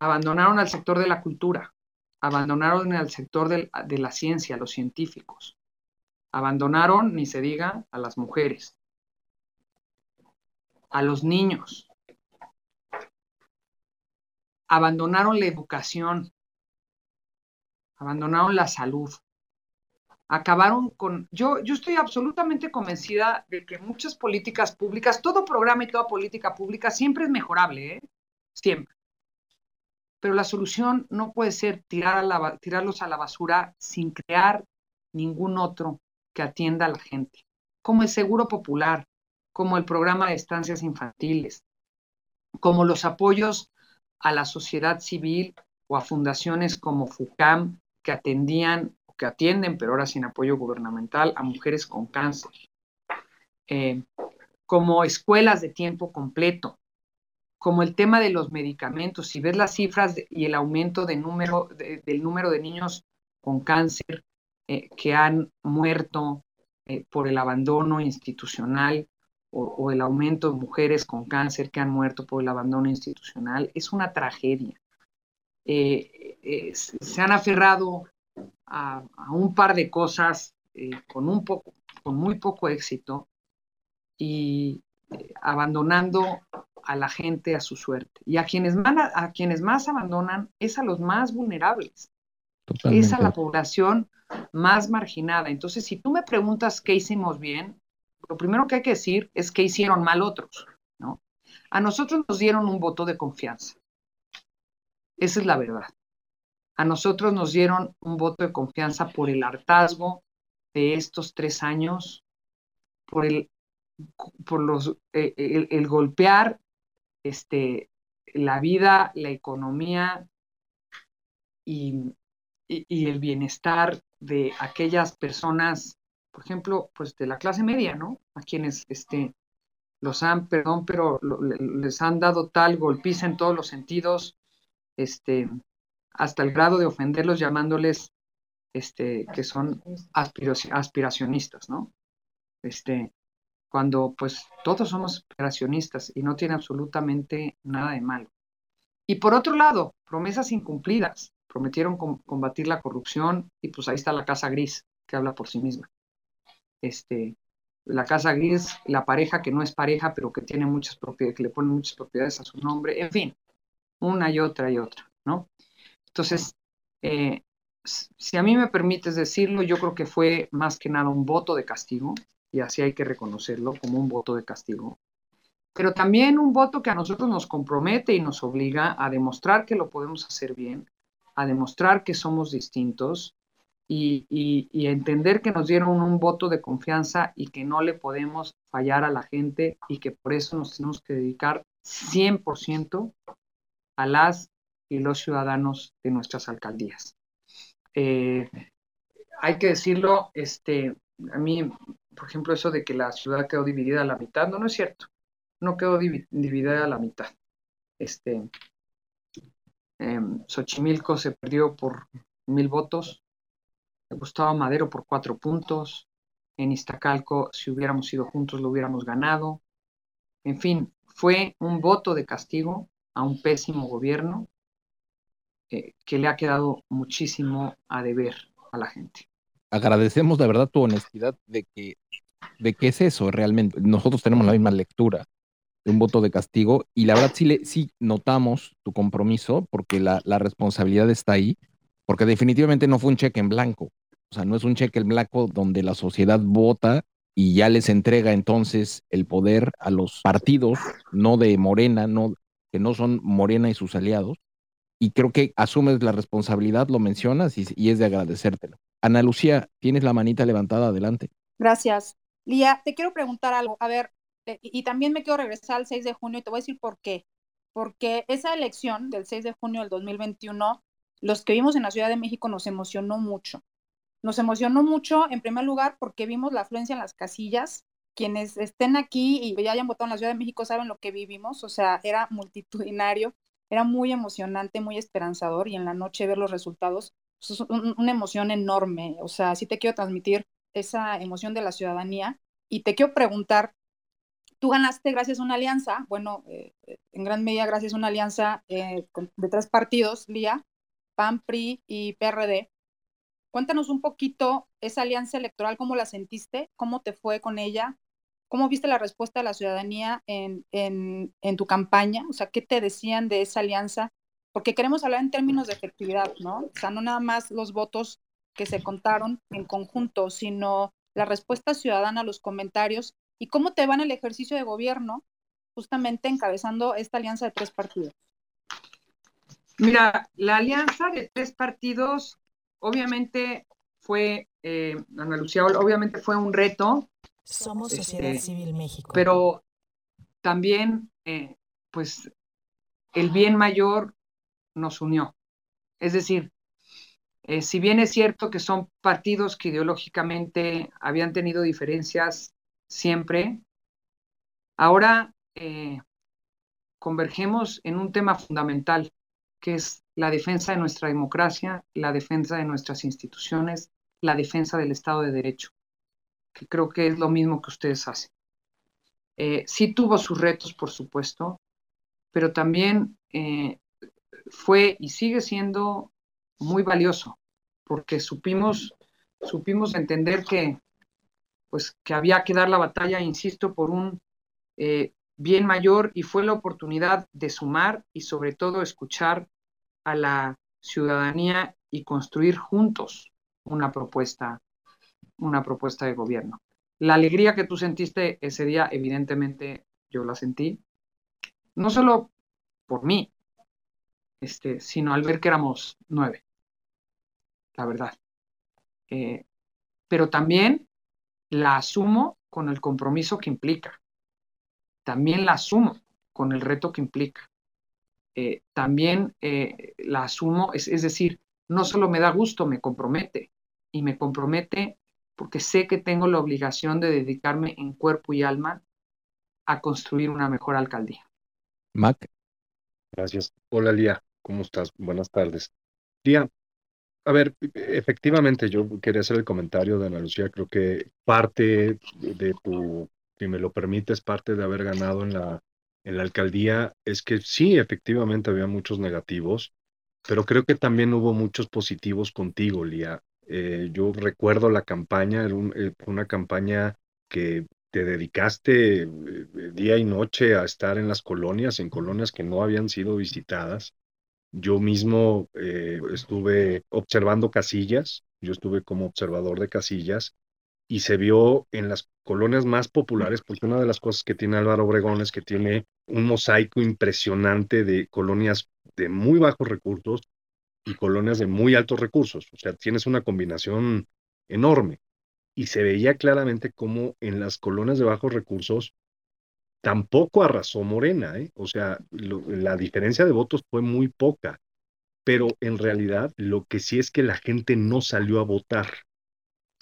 Abandonaron al sector de la cultura, abandonaron el sector de la ciencia, los científicos. Abandonaron, ni se diga, a las mujeres, a los niños. Abandonaron la educación, abandonaron la salud. Acabaron con, yo, yo estoy absolutamente convencida de que muchas políticas públicas, todo programa y toda política pública siempre es mejorable, ¿eh? siempre pero la solución no puede ser tirar a tirarlos a la basura sin crear ningún otro que atienda a la gente, como el Seguro Popular, como el programa de estancias infantiles, como los apoyos a la sociedad civil o a fundaciones como FUCAM que atendían que atienden, pero ahora sin apoyo gubernamental, a mujeres con cáncer. Eh, como escuelas de tiempo completo, como el tema de los medicamentos. Si ves las cifras y el aumento de número, del número de niños con cáncer eh, que han muerto eh, por el abandono institucional o, el aumento de mujeres con cáncer que han muerto por el abandono institucional, es una tragedia. Se han aferrado a, a, un par de cosas con, un poco, con muy poco éxito y abandonando a la gente a su suerte. Y a quienes, más, a quienes más abandonan es a los más vulnerables. Es a la población más marginada. Entonces, si tú me preguntas qué hicimos bien, lo primero que hay que decir es qué hicieron mal otros, ¿no? A nosotros nos dieron un voto de confianza. Esa es la verdad. A nosotros nos dieron un voto de confianza por el hartazgo de estos tres años, por el, por los, eh, el, golpear este, la vida, la economía y, y, el bienestar de aquellas personas, por ejemplo, pues de la clase media, ¿no? A quienes este, los han, perdón, pero les han dado tal golpiza en todos los sentidos, este, hasta el grado de ofenderlos llamándoles este, que son aspiracionistas, ¿no? Este, cuando pues todos somos aspiracionistas y no tiene absolutamente nada de malo. Y por otro lado, promesas incumplidas prometieron combatir la corrupción y pues ahí está la casa gris que habla por sí misma. Este, la casa gris, la pareja que no es pareja, pero que tiene muchas propiedades, que le ponen muchas propiedades a su nombre, en fin, una y otra y otra, ¿no? Entonces, eh, si a mí me permites decirlo, yo creo que fue más que nada un voto de castigo, y así hay que reconocerlo como un voto de castigo, pero también un voto que a nosotros nos compromete y nos obliga a demostrar que lo podemos hacer bien, a demostrar que somos distintos y, y, entender que nos dieron un voto de confianza y que no le podemos fallar a la gente y que por eso nos tenemos que dedicar 100% a las y los ciudadanos de nuestras alcaldías. Eh, hay que decirlo, este, a mí, por ejemplo, eso de que la ciudad quedó dividida a la mitad, no, no es cierto. No quedó dividida a la mitad. Este, Em, Xochimilco se perdió por mil votos, Gustavo Madero por cuatro puntos, en Iztacalco, si hubiéramos ido juntos, lo hubiéramos ganado. En fin, fue un voto de castigo a un pésimo gobierno eh, que le ha quedado muchísimo a deber a la gente. Agradecemos de verdad tu honestidad de que, de qué es eso realmente. Nosotros tenemos la misma lectura un voto de castigo y la verdad sí, le, sí notamos tu compromiso porque la, la responsabilidad está ahí, porque definitivamente no fue un cheque en blanco. O sea, no es un cheque en blanco donde la sociedad vota y ya les entrega entonces el poder a los partidos, no de Morena, no, que no son Morena y sus aliados. Y creo que asumes la responsabilidad, lo mencionas y, es de agradecértelo. Ana Lucía, tienes la manita levantada, adelante. Gracias. Lía, te quiero preguntar algo. A ver, eh, y también me quiero regresar al 6 de junio y te voy a decir por qué. Porque esa elección del 6 de junio del 2021, los que vimos en la Ciudad de México nos emocionó mucho. Nos emocionó mucho, en primer lugar, porque vimos la afluencia en las casillas. Quienes estén aquí y ya hayan votado en la Ciudad de México saben lo que vivimos, o sea, era multitudinario, era muy emocionante, muy esperanzador y en la noche ver los resultados, pues, es una emoción enorme. O sea, sí te quiero transmitir esa emoción de la ciudadanía y te quiero preguntar, Tú ganaste gracias a una alianza, bueno, eh, en gran medida gracias a una alianza eh, de tres partidos, LIA, PAN, PRI y PRD. Cuéntanos un poquito esa alianza electoral, cómo la sentiste, cómo te fue con ella, cómo viste la respuesta de la ciudadanía en, en, tu campaña, o sea, qué te decían de esa alianza, porque queremos hablar en términos de efectividad, ¿no? O sea, no nada más los votos que se contaron en conjunto, sino la respuesta ciudadana los comentarios ¿Y cómo te va en el ejercicio de gobierno, justamente encabezando esta alianza de tres partidos? Mira, la alianza de tres partidos obviamente fue, eh, Ana Lucía, obviamente fue un reto. Somos este, Sociedad Civil México. Pero también, eh, pues, el bien mayor nos unió. Es decir, eh, si bien es cierto que son partidos que ideológicamente habían tenido diferencias siempre, Ahora eh, convergemos en un tema fundamental, que es la defensa de nuestra democracia, la defensa de nuestras instituciones, la defensa del Estado de Derecho, que creo que es lo mismo que ustedes hacen. Eh, sí tuvo sus retos, por supuesto, pero también eh, fue y sigue siendo muy valioso, porque supimos, supimos entender que, pues, que había que dar la batalla, insisto, por un eh, bien mayor y fue la oportunidad de sumar y sobre todo escuchar a la ciudadanía y construir juntos una propuesta, una propuesta de gobierno. La alegría que tú sentiste ese día, evidentemente yo la sentí, no solo por mí, este, sino al ver que éramos nueve, la verdad. Eh, pero también la asumo con el compromiso que implica. También la asumo con el reto que implica. Eh, también eh, la asumo, es, es decir, no solo me da gusto, me compromete. Y me compromete porque sé que tengo la obligación de dedicarme en cuerpo y alma a construir una mejor alcaldía. Mac. Gracias. Hola, Lía. ¿Cómo estás? Buenas tardes. Lía, a ver, efectivamente yo quería hacer el comentario de Ana Lucía. Creo que parte de tu, si me lo permites, parte de haber ganado en la, en la alcaldía es que sí, efectivamente había muchos negativos, pero creo que también hubo muchos positivos contigo, Lía. Eh, yo recuerdo la campaña, eh, una campaña que te dedicaste eh, día y noche a estar en las colonias, en colonias que no habían sido visitadas. Yo mismo estuve observando casillas, yo estuve como observador de casillas y se vio en las colonias más populares, porque una de las cosas que tiene Álvaro Obregón es que tiene un mosaico impresionante de colonias de muy bajos recursos y colonias de muy altos recursos. O sea, tienes una combinación enorme. Y se veía claramente cómo en las colonias de bajos recursos tampoco arrasó Morena. ¿eh? O sea, la diferencia de votos fue muy poca. Pero en realidad lo que sí es que la gente no salió a votar.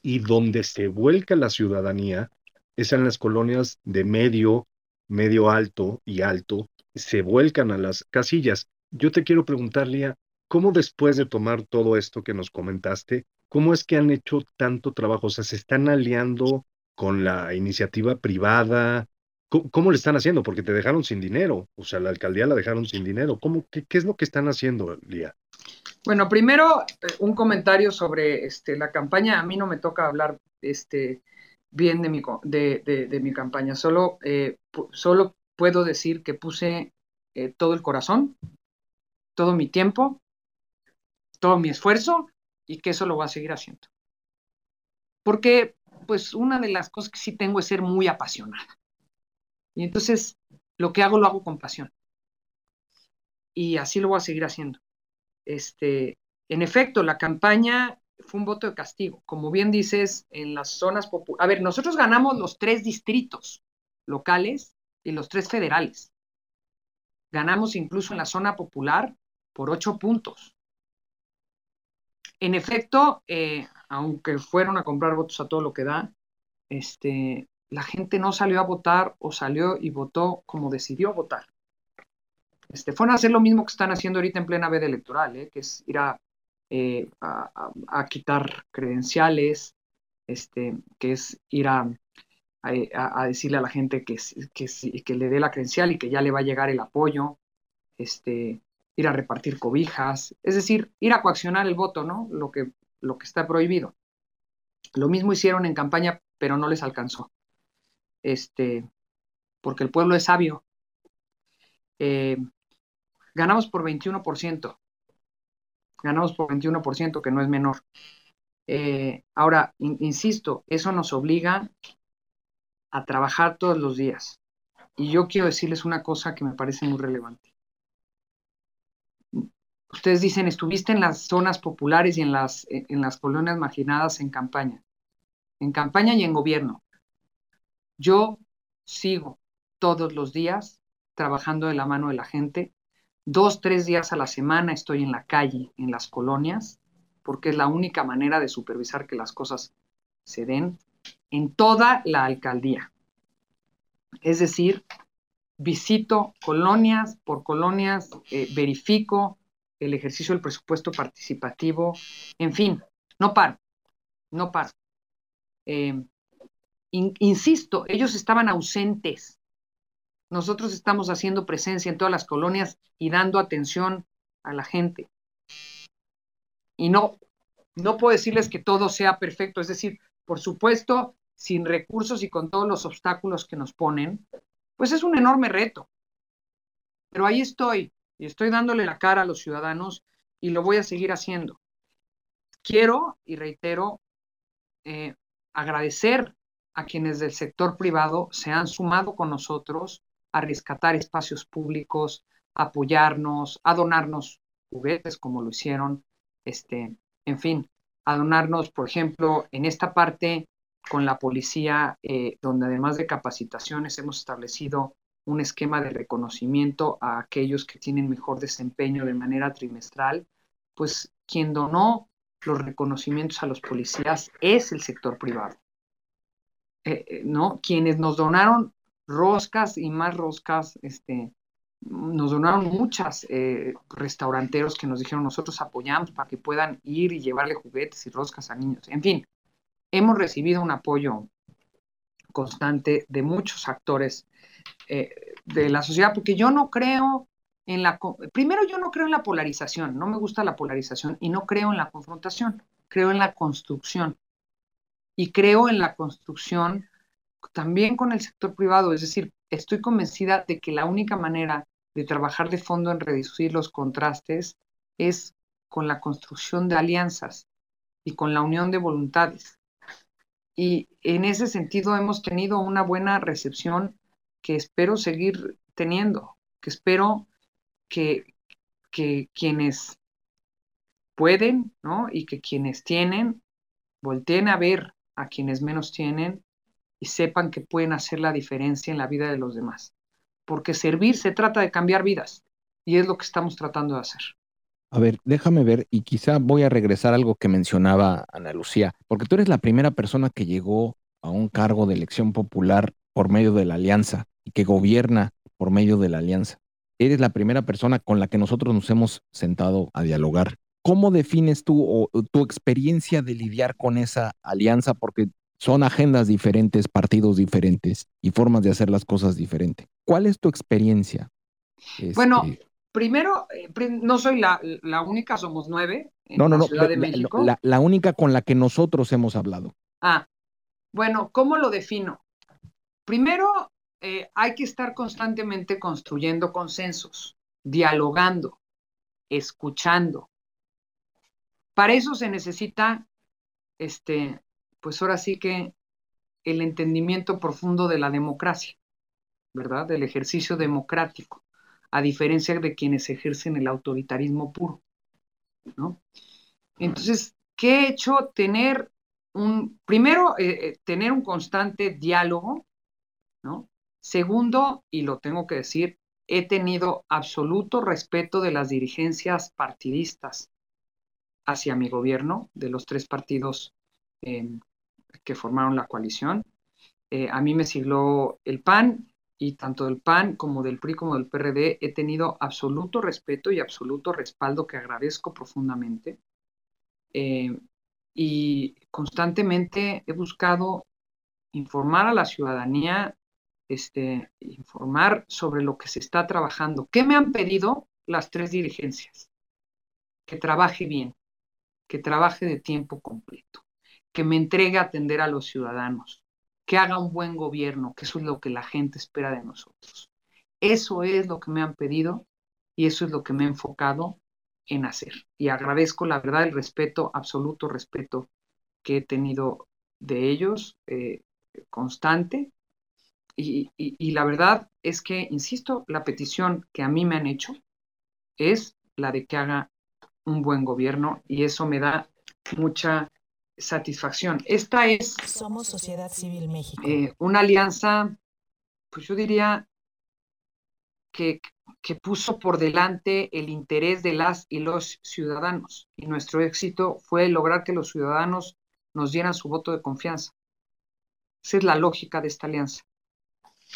Y donde se vuelca la ciudadanía es en las colonias de medio, medio alto y alto, se vuelcan a las casillas. Yo te quiero preguntar, Lía, ¿Cómo después de tomar todo esto que nos comentaste, cómo es que han hecho tanto trabajo? O sea, ¿se están aliando con la iniciativa privada? ¿Cómo, le están haciendo? Porque te dejaron sin dinero, o sea, la alcaldía la dejaron sin dinero. ¿Cómo, qué, es lo que están haciendo, Lía? Bueno, primero eh, un comentario sobre este, la campaña. A mí no me toca hablar este, bien de mi, de, mi campaña, solo, eh, solo puedo decir que puse eh, todo el corazón, todo mi tiempo, todo mi esfuerzo y que eso lo voy a seguir haciendo. Porque, pues, una de las cosas que sí tengo es ser muy apasionada. Y entonces, lo que hago, lo hago con pasión. Y así lo voy a seguir haciendo. Este, en efecto, la campaña fue un voto de castigo. Como bien dices, en las zonas populares. A ver, nosotros ganamos los tres distritos locales y los tres federales. Ganamos incluso en la zona popular por ocho puntos. En efecto, eh, aunque fueron a comprar votos a todo lo que da, este, la gente no salió a votar o salió y votó como decidió votar. Este, fueron a hacer lo mismo que están haciendo ahorita en plena veda electoral, ¿eh? que es ir eh, a, a, quitar credenciales, este, que es ir a, decirle a la gente que, que, que, le dé la credencial y que ya le va a llegar el apoyo, ir a repartir cobijas, es decir, ir a coaccionar el voto, ¿no? Lo que, lo que está prohibido. Lo mismo hicieron en campaña, pero no les alcanzó. Este, porque el pueblo es sabio. Eh, ganamos por 21%. Ganamos por 21%, que no es menor. Eh, ahora, insisto, eso nos obliga a trabajar todos los días. Y yo quiero decirles una cosa que me parece muy relevante. Ustedes dicen, estuviste en las zonas populares y en las, en las colonias marginadas en campaña, en campaña y en gobierno. Yo sigo todos los días trabajando de la mano de la gente. Dos, tres días a la semana estoy en la calle, en las colonias, porque es la única manera de supervisar que las cosas se den en toda la alcaldía. Es decir, visito colonias por colonias, eh, verifico el ejercicio del presupuesto participativo, en fin, no paro, no paro. Eh, insisto, ellos estaban ausentes. Nosotros estamos haciendo presencia en todas las colonias y dando atención a la gente. Y no, no puedo decirles que todo sea perfecto, es decir, por supuesto, sin recursos y con todos los obstáculos que nos ponen, pues es un enorme reto. Pero ahí estoy y estoy dándole la cara a los ciudadanos y lo voy a seguir haciendo. Quiero, y reitero, eh, agradecer a quienes del sector privado se han sumado con nosotros a rescatar espacios públicos, apoyarnos, a donarnos juguetes como lo hicieron, este, en fin, a donarnos, por ejemplo, en esta parte con la policía, eh, donde además de capacitaciones hemos establecido un esquema de reconocimiento a aquellos que tienen mejor desempeño de manera trimestral, pues quien donó los reconocimientos a los policías es el sector privado. Eh, eh, ¿no? Quienes nos donaron roscas y más roscas, este, nos donaron muchas restauranteros que nos dijeron nosotros apoyamos para que puedan ir y llevarle juguetes y roscas a niños. En fin, hemos recibido un apoyo constante de muchos actores eh, de la sociedad, porque yo no creo en la... Primero, yo no creo en la polarización, no me gusta la polarización y no creo en la confrontación, creo en la construcción. Y creo en la construcción también con el sector privado, es decir, estoy convencida de que la única manera de trabajar de fondo en reducir los contrastes es con la construcción de alianzas y con la unión de voluntades. Y en ese sentido hemos tenido una buena recepción que espero seguir teniendo, que espero que, que quienes pueden, ¿no? Y que quienes tienen, volteen a ver a quienes menos tienen y sepan que pueden hacer la diferencia en la vida de los demás. Porque servir se trata de cambiar vidas y es lo que estamos tratando de hacer. A ver, déjame ver y quizá voy a regresar a algo que mencionaba Ana Lucía, porque tú eres la primera persona que llegó a un cargo de elección popular por medio de la alianza y que gobierna por medio de la alianza. Eres la primera persona con la que nosotros nos hemos sentado a dialogar. ¿Cómo defines tú tu experiencia de lidiar con esa alianza? Porque son agendas diferentes, partidos diferentes y formas de hacer las cosas diferentes. ¿Cuál es tu experiencia? Bueno, este, primero, eh, no soy la, única, somos nueve en no, no, la Ciudad de México. La, única con la que nosotros hemos hablado. Ah, bueno, ¿cómo lo defino? Primero, eh, hay que estar constantemente construyendo consensos, dialogando, escuchando. Para eso se necesita, este, pues ahora sí que el entendimiento profundo de la democracia, ¿verdad? Del ejercicio democrático a diferencia de quienes ejercen el autoritarismo puro, ¿no? Entonces, ¿qué he hecho? Tener un, primero, eh, eh, tener un constante diálogo, ¿no? Segundo, y lo tengo que decir, he tenido absoluto respeto de las dirigencias partidistas hacia mi gobierno, de los tres partidos em, que formaron la coalición. Eh, a mí me sigló el PAN, y tanto del PAN como del PRI como del PRD he tenido absoluto respeto y absoluto respaldo que agradezco profundamente. Eh, y constantemente he buscado informar a la ciudadanía, este, informar sobre lo que se está trabajando. ¿Qué me han pedido las tres dirigencias? Que trabaje bien, que trabaje de tiempo completo, que me entregue a atender a los ciudadanos, que haga un buen gobierno, que eso es lo que la gente espera de nosotros. Eso es lo que me han pedido y eso es lo que me he enfocado en hacer. Y agradezco la verdad el respeto, absoluto respeto que he tenido de ellos, eh, constante. Y, y la verdad es que, insisto, la petición que a mí me han hecho es la de que haga un buen gobierno y eso me da mucha satisfacción. Esta es... Somos Sociedad Civil México. Eh, una alianza, pues yo diría que, que puso por delante el interés de las y los ciudadanos. Y nuestro éxito fue lograr que los ciudadanos nos dieran su voto de confianza. Esa es la lógica de esta alianza.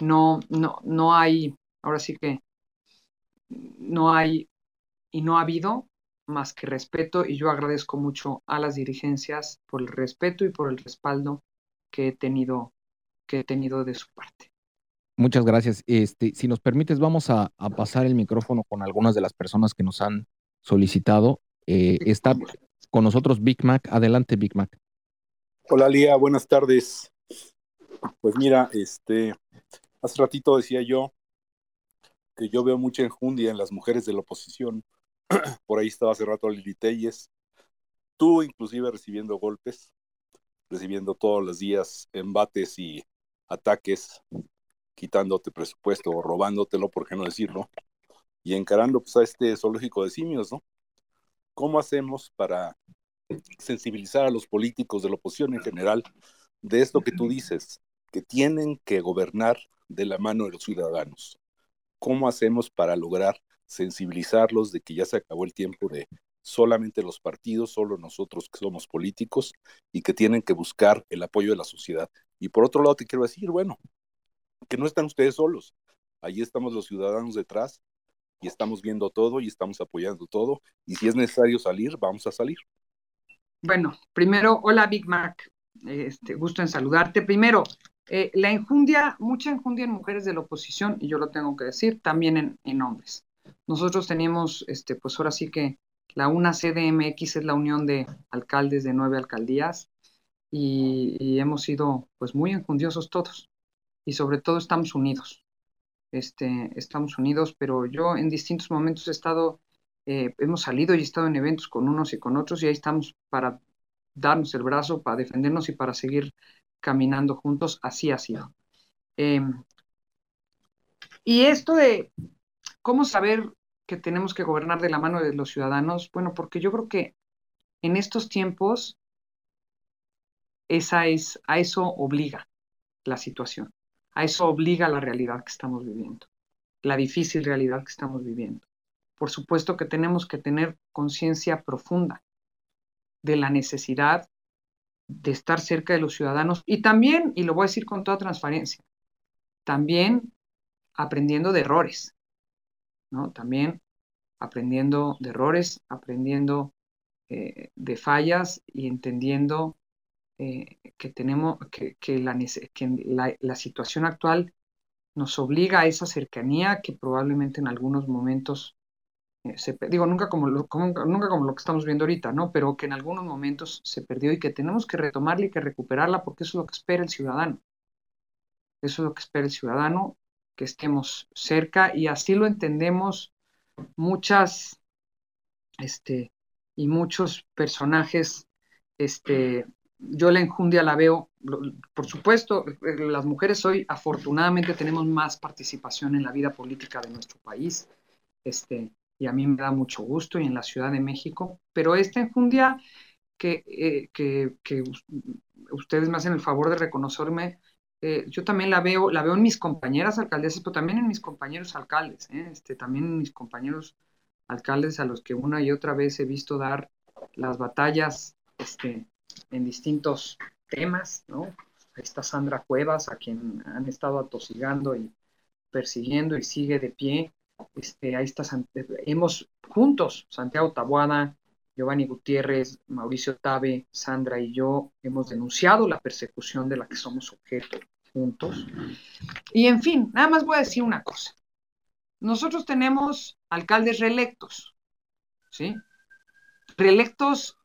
No, no, no hay, ahora sí que no hay y no ha habido más que respeto y yo agradezco mucho a las dirigencias por el respeto y por el respaldo que he tenido, que he tenido de su parte. Muchas gracias. Este, si nos permites, vamos a, pasar el micrófono con algunas de las personas que nos han solicitado. Eh, está con nosotros Big Mac. Adelante, Big Mac. Hola, Lía. Buenas tardes. Pues mira, este, hace ratito decía yo que yo veo mucha enjundia en las mujeres de la oposición (clears throat) por ahí estaba hace rato Lili Telles, tú inclusive recibiendo golpes, recibiendo todos los días embates y ataques, quitándote presupuesto o robándotelo, por qué no decirlo, y encarando pues, a este zoológico de simios, ¿no? ¿Cómo hacemos para sensibilizar a los políticos de la oposición en general de esto que tú dices, que tienen que gobernar de la mano de los ciudadanos? ¿Cómo hacemos para lograr sensibilizarlos de que ya se acabó el tiempo de solamente los partidos, solo nosotros que somos políticos y que tienen que buscar el apoyo de la sociedad. Y por otro lado te quiero decir, bueno, que no están ustedes solos. Ahí estamos los ciudadanos detrás y estamos viendo todo y estamos apoyando todo. Y si es necesario salir, vamos a salir. Bueno, primero, hola Big Mac. Este, gusto en saludarte. Primero, eh, la enjundia, mucha enjundia en mujeres de la oposición, y yo lo tengo que decir, también en, en hombres. Nosotros teníamos, este, pues ahora sí que la UNA CDMX es la unión de alcaldes de nueve alcaldías y, hemos sido pues muy enjundiosos todos y sobre todo estamos unidos. Este, estamos unidos, pero yo en distintos momentos he estado, eh, hemos salido y estado en eventos con unos y con otros y ahí estamos para darnos el brazo, para defendernos y para seguir caminando juntos. Así ha sido. Em, y esto de ¿Cómo saber que tenemos que gobernar de la mano de los ciudadanos? Bueno, porque yo creo que en estos tiempos esa es, a eso obliga la situación, a eso obliga la realidad que estamos viviendo, la difícil realidad que estamos viviendo. Por supuesto que tenemos que tener conciencia profunda de la necesidad de estar cerca de los ciudadanos y también, y lo voy a decir con toda transparencia, también aprendiendo de errores. ¿no? También aprendiendo de errores, aprendiendo eh, de fallas y entendiendo eh, que tenemos que, la, que la, situación actual nos obliga a esa cercanía que probablemente en algunos momentos se digo nunca como, lo, nunca como lo que estamos viendo ahorita, ¿no? Pero que en algunos momentos se perdió y que tenemos que retomarla y que recuperarla porque eso es lo que espera el ciudadano. Eso es lo que espera el ciudadano que estemos cerca y así lo entendemos muchas este, y muchos personajes. Este, yo la enjundia la veo, por supuesto, las mujeres hoy afortunadamente tenemos más participación en la vida política de nuestro país. Este, y a mí me da mucho gusto y en la Ciudad de México, pero esta enjundia que, eh, que, que ustedes me hacen el favor de reconocerme, eh, yo también la veo, la veo en mis compañeras alcaldesas, pero también en mis compañeros alcaldes, ¿eh? este, también en mis compañeros alcaldes a los que una y otra vez he visto dar las batallas este, en distintos temas, ¿no? Ahí está Sandra Cuevas, a quien han estado atosigando y persiguiendo y sigue de pie. Este, ahí está, hemos juntos, Santiago Tabuada, Giovanni Gutiérrez, Mauricio Tabe, Sandra y yo hemos denunciado la persecución de la que somos objeto juntos. Y en fin, nada más voy a decir una cosa. Nosotros tenemos alcaldes reelectos, ¿sí? Reelectos,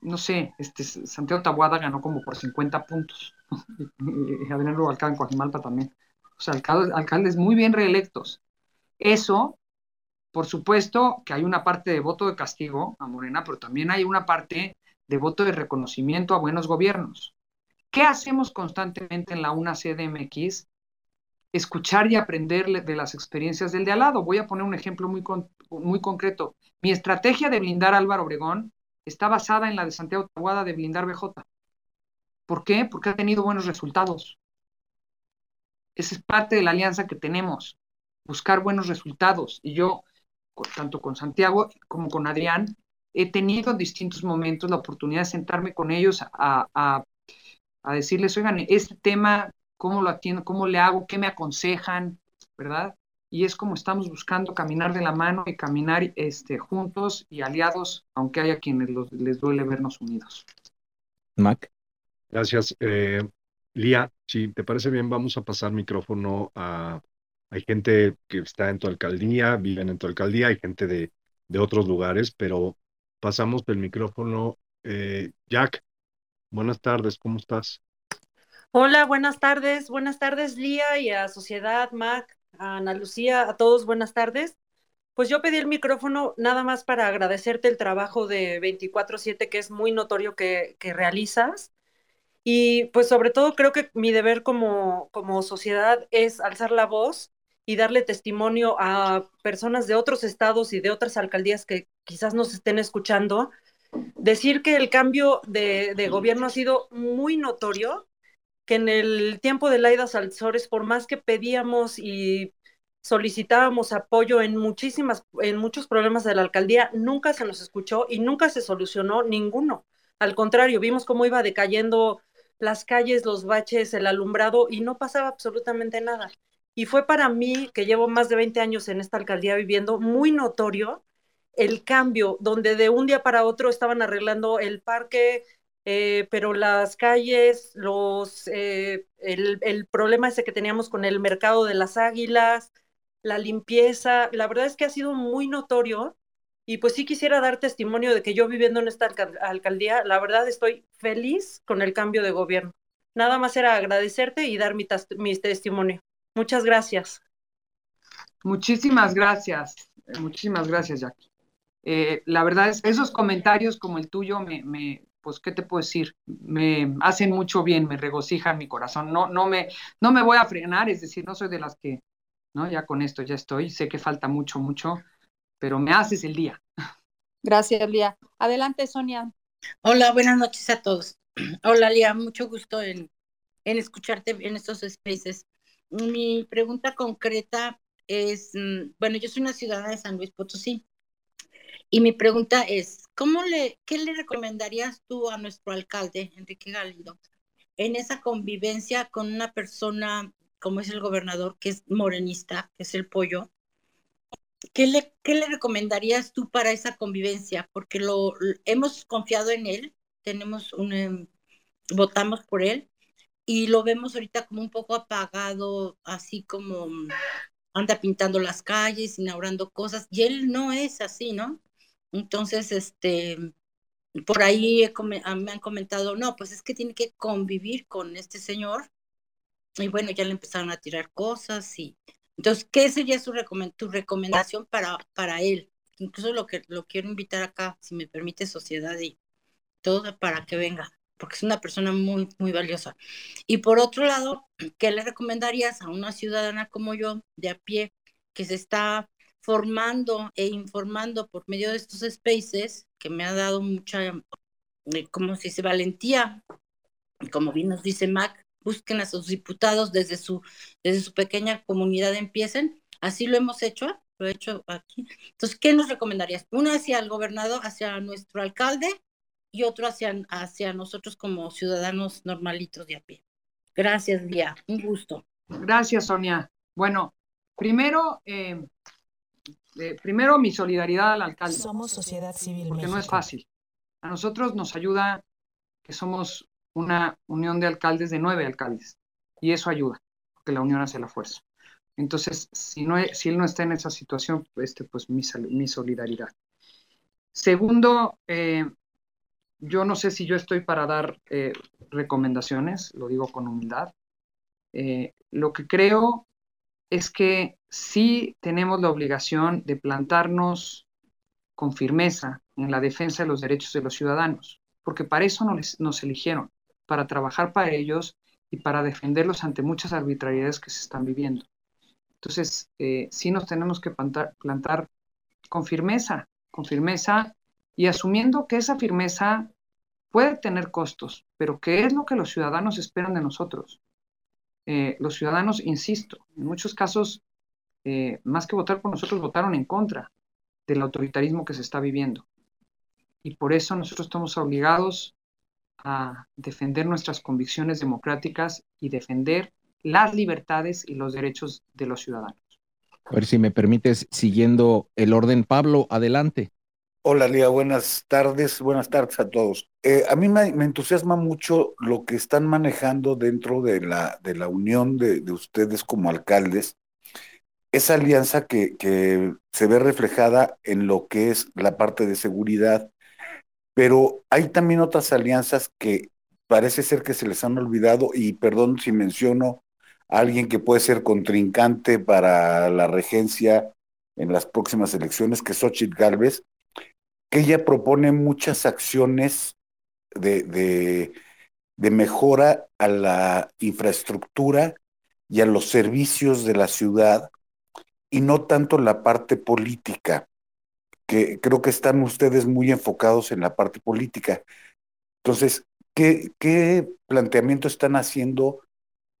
no sé, este, Santiago Tabuada ganó como por 50 puntos. (laughs) y Adrián Rubalcaba en Coajimalpa también. O sea, alcaldes, alcaldes muy bien reelectos. Eso, por supuesto que hay una parte de voto de castigo a Morena, pero también hay una parte de voto de reconocimiento a buenos gobiernos. ¿Qué hacemos constantemente en la UNA CDMX? Escuchar y aprender de las experiencias del de al lado. Voy a poner un ejemplo muy, muy concreto. Mi estrategia de blindar Álvaro Obregón está basada en la de Santiago Taguada de blindar BJ. ¿Por qué? Porque ha tenido buenos resultados. Esa es parte de la alianza que tenemos, buscar buenos resultados. Y yo, tanto con Santiago como con Adrián, he tenido en distintos momentos la oportunidad de sentarme con ellos a, a decirles, oigan, este tema cómo lo atiendo, cómo le hago, qué me aconsejan, ¿verdad? Y es como estamos buscando caminar de la mano y caminar este, juntos y aliados, aunque haya quienes les duele vernos unidos. Mac. Gracias. Eh, Lía, si te parece bien, vamos a pasar micrófono a... Hay gente que está en tu alcaldía, viven en tu alcaldía, hay gente de, de otros lugares, pero pasamos el micrófono. Eh, Jack, buenas tardes, ¿cómo estás? Hola, buenas tardes, buenas tardes Lía y a Sociedad, Mac, Ana Lucía, a todos buenas tardes. Pues yo pedí el micrófono nada más para agradecerte el trabajo de 24/7 que es muy notorio que, que realizas y pues sobre todo creo que mi deber como, como sociedad es alzar la voz y darle testimonio a personas de otros estados y de otras alcaldías que quizás nos estén escuchando, decir que el cambio de, gobierno ha sido muy notorio, que en el tiempo de Laida Salzores, por más que pedíamos y solicitábamos apoyo en muchísimas, en muchos problemas de la alcaldía, nunca se nos escuchó y nunca se solucionó ninguno. Al contrario, vimos cómo iba decayendo las calles, los baches, el alumbrado y no pasaba absolutamente nada. Y fue para mí, que llevo más de 20 años en esta alcaldía viviendo, muy notorio el cambio, donde de un día para otro estaban arreglando el parque, eh, pero las calles, los, eh, el, problema ese que teníamos con el mercado de las águilas, la limpieza, la verdad es que ha sido muy notorio y pues sí quisiera dar testimonio de que yo viviendo en esta alcaldía, la verdad estoy feliz con el cambio de gobierno. Nada más era agradecerte y dar mi, mi testimonio. Muchas gracias. Muchísimas gracias, eh, muchísimas gracias, Jackie. Eh, la verdad es, esos comentarios como el tuyo me, me, pues, ¿qué te puedo decir? Me hacen mucho bien, me regocijan mi corazón. No, no me, no me voy a frenar, es decir, no soy de las que, ¿no? Ya con esto ya estoy, sé que falta mucho, mucho, pero me haces el día. Gracias, Lía. Adelante, Sonia. Hola, buenas noches a todos. (clears throat) Hola, Lía, mucho gusto en, en escucharte en estos spaces. Mi pregunta concreta es, mm, bueno, yo soy una ciudadana de San Luis Potosí y mi pregunta es, ¿cómo le, ¿qué le recomendarías tú a nuestro alcalde, Enrique Galindo, en esa convivencia con una persona como es el gobernador, que es morenista, que es el pollo, ¿qué le, qué le recomendarías tú para esa convivencia? Porque lo, hemos confiado en él, tenemos un, em, votamos por él y lo vemos ahorita como un poco apagado, así como mm, anda pintando las calles, inaugurando cosas, y él no es así, ¿no? Entonces, este, por ahí ah, me han comentado, no, pues es que tiene que convivir con este señor, y bueno, ya le empezaron a tirar cosas y entonces, ¿qué sería su tu recomendación para, para él? Incluso lo que lo quiero invitar acá, si me permite, sociedad y todo para que venga, porque es una persona muy, muy valiosa. Y por otro lado, ¿qué le recomendarías a una ciudadana como yo, de a pie, que se está formando e informando por medio de estos spaces, que me ha dado mucha, eh, como se dice, valentía, como bien nos dice Mac, busquen a sus diputados desde su, desde su pequeña comunidad, empiecen. Así lo hemos hecho, lo he hecho aquí. Entonces, ¿qué nos recomendarías? Uno hacia el gobernador, hacia nuestro alcalde y otro hacia, hacia nosotros como ciudadanos normalitos de a pie. Gracias, Lía. Un gusto. Gracias, Sonia. Bueno, primero, eh, eh, primero mi solidaridad al alcalde. Somos sociedad civil. Porque no es fácil. A nosotros nos ayuda que somos una unión de alcaldes de nueve alcaldes. Y eso ayuda, porque la unión hace la fuerza. Entonces, si, no, si él no está en esa situación, este, pues mi, mi solidaridad. Segundo, eh, yo no sé si yo estoy para dar eh, recomendaciones, lo digo con humildad. Eh, lo que creo es que sí tenemos la obligación de plantarnos con firmeza en la defensa de los derechos de los ciudadanos, porque para eso nos, nos eligieron para trabajar para ellos y para defenderlos ante muchas arbitrariedades que se están viviendo. Entonces, eh, sí nos tenemos que plantar, plantar con firmeza, con firmeza y asumiendo que esa firmeza puede tener costos, pero que es lo que los ciudadanos esperan de nosotros. Eh, los ciudadanos, insisto, en muchos casos, eh, más que votar por nosotros, votaron en contra del autoritarismo que se está viviendo. Y por eso nosotros estamos obligados a defender nuestras convicciones democráticas y defender las libertades y los derechos de los ciudadanos. A ver si me permites, siguiendo el orden, Pablo, adelante. Hola, Lía, buenas tardes, buenas tardes a todos. Eh, a mí me, entusiasma mucho lo que están manejando dentro de la, de la unión de, ustedes como alcaldes, esa alianza que, se ve reflejada en lo que es la parte de seguridad, pero hay también otras alianzas que parece ser que se les han olvidado y perdón si menciono a alguien que puede ser contrincante para la regencia en las próximas elecciones, que es Xochitl Galvez, que ella propone muchas acciones de, de, mejora a la infraestructura y a los servicios de la ciudad y no tanto la parte política, que creo que están ustedes muy enfocados en la parte política. Entonces, ¿qué, qué planteamiento están haciendo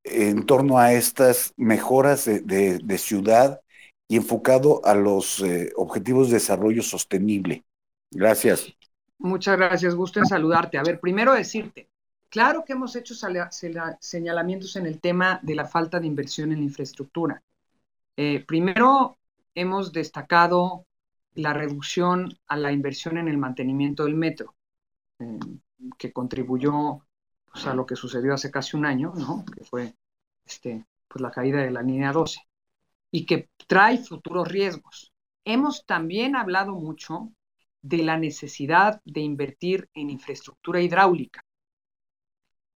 en torno a estas mejoras de, ciudad y enfocado a los eh, objetivos de desarrollo sostenible? Gracias. Muchas gracias, gusto en saludarte. A ver, primero decirte, claro que hemos hecho señalamientos en el tema de la falta de inversión en la infraestructura. Eh, primero, hemos destacado la reducción a la inversión en el mantenimiento del metro, eh, que contribuyó pues, a lo que sucedió hace casi un año, ¿no? que fue este, pues, la caída de la línea 12, y que trae futuros riesgos. Hemos también hablado mucho de la necesidad de invertir en infraestructura hidráulica.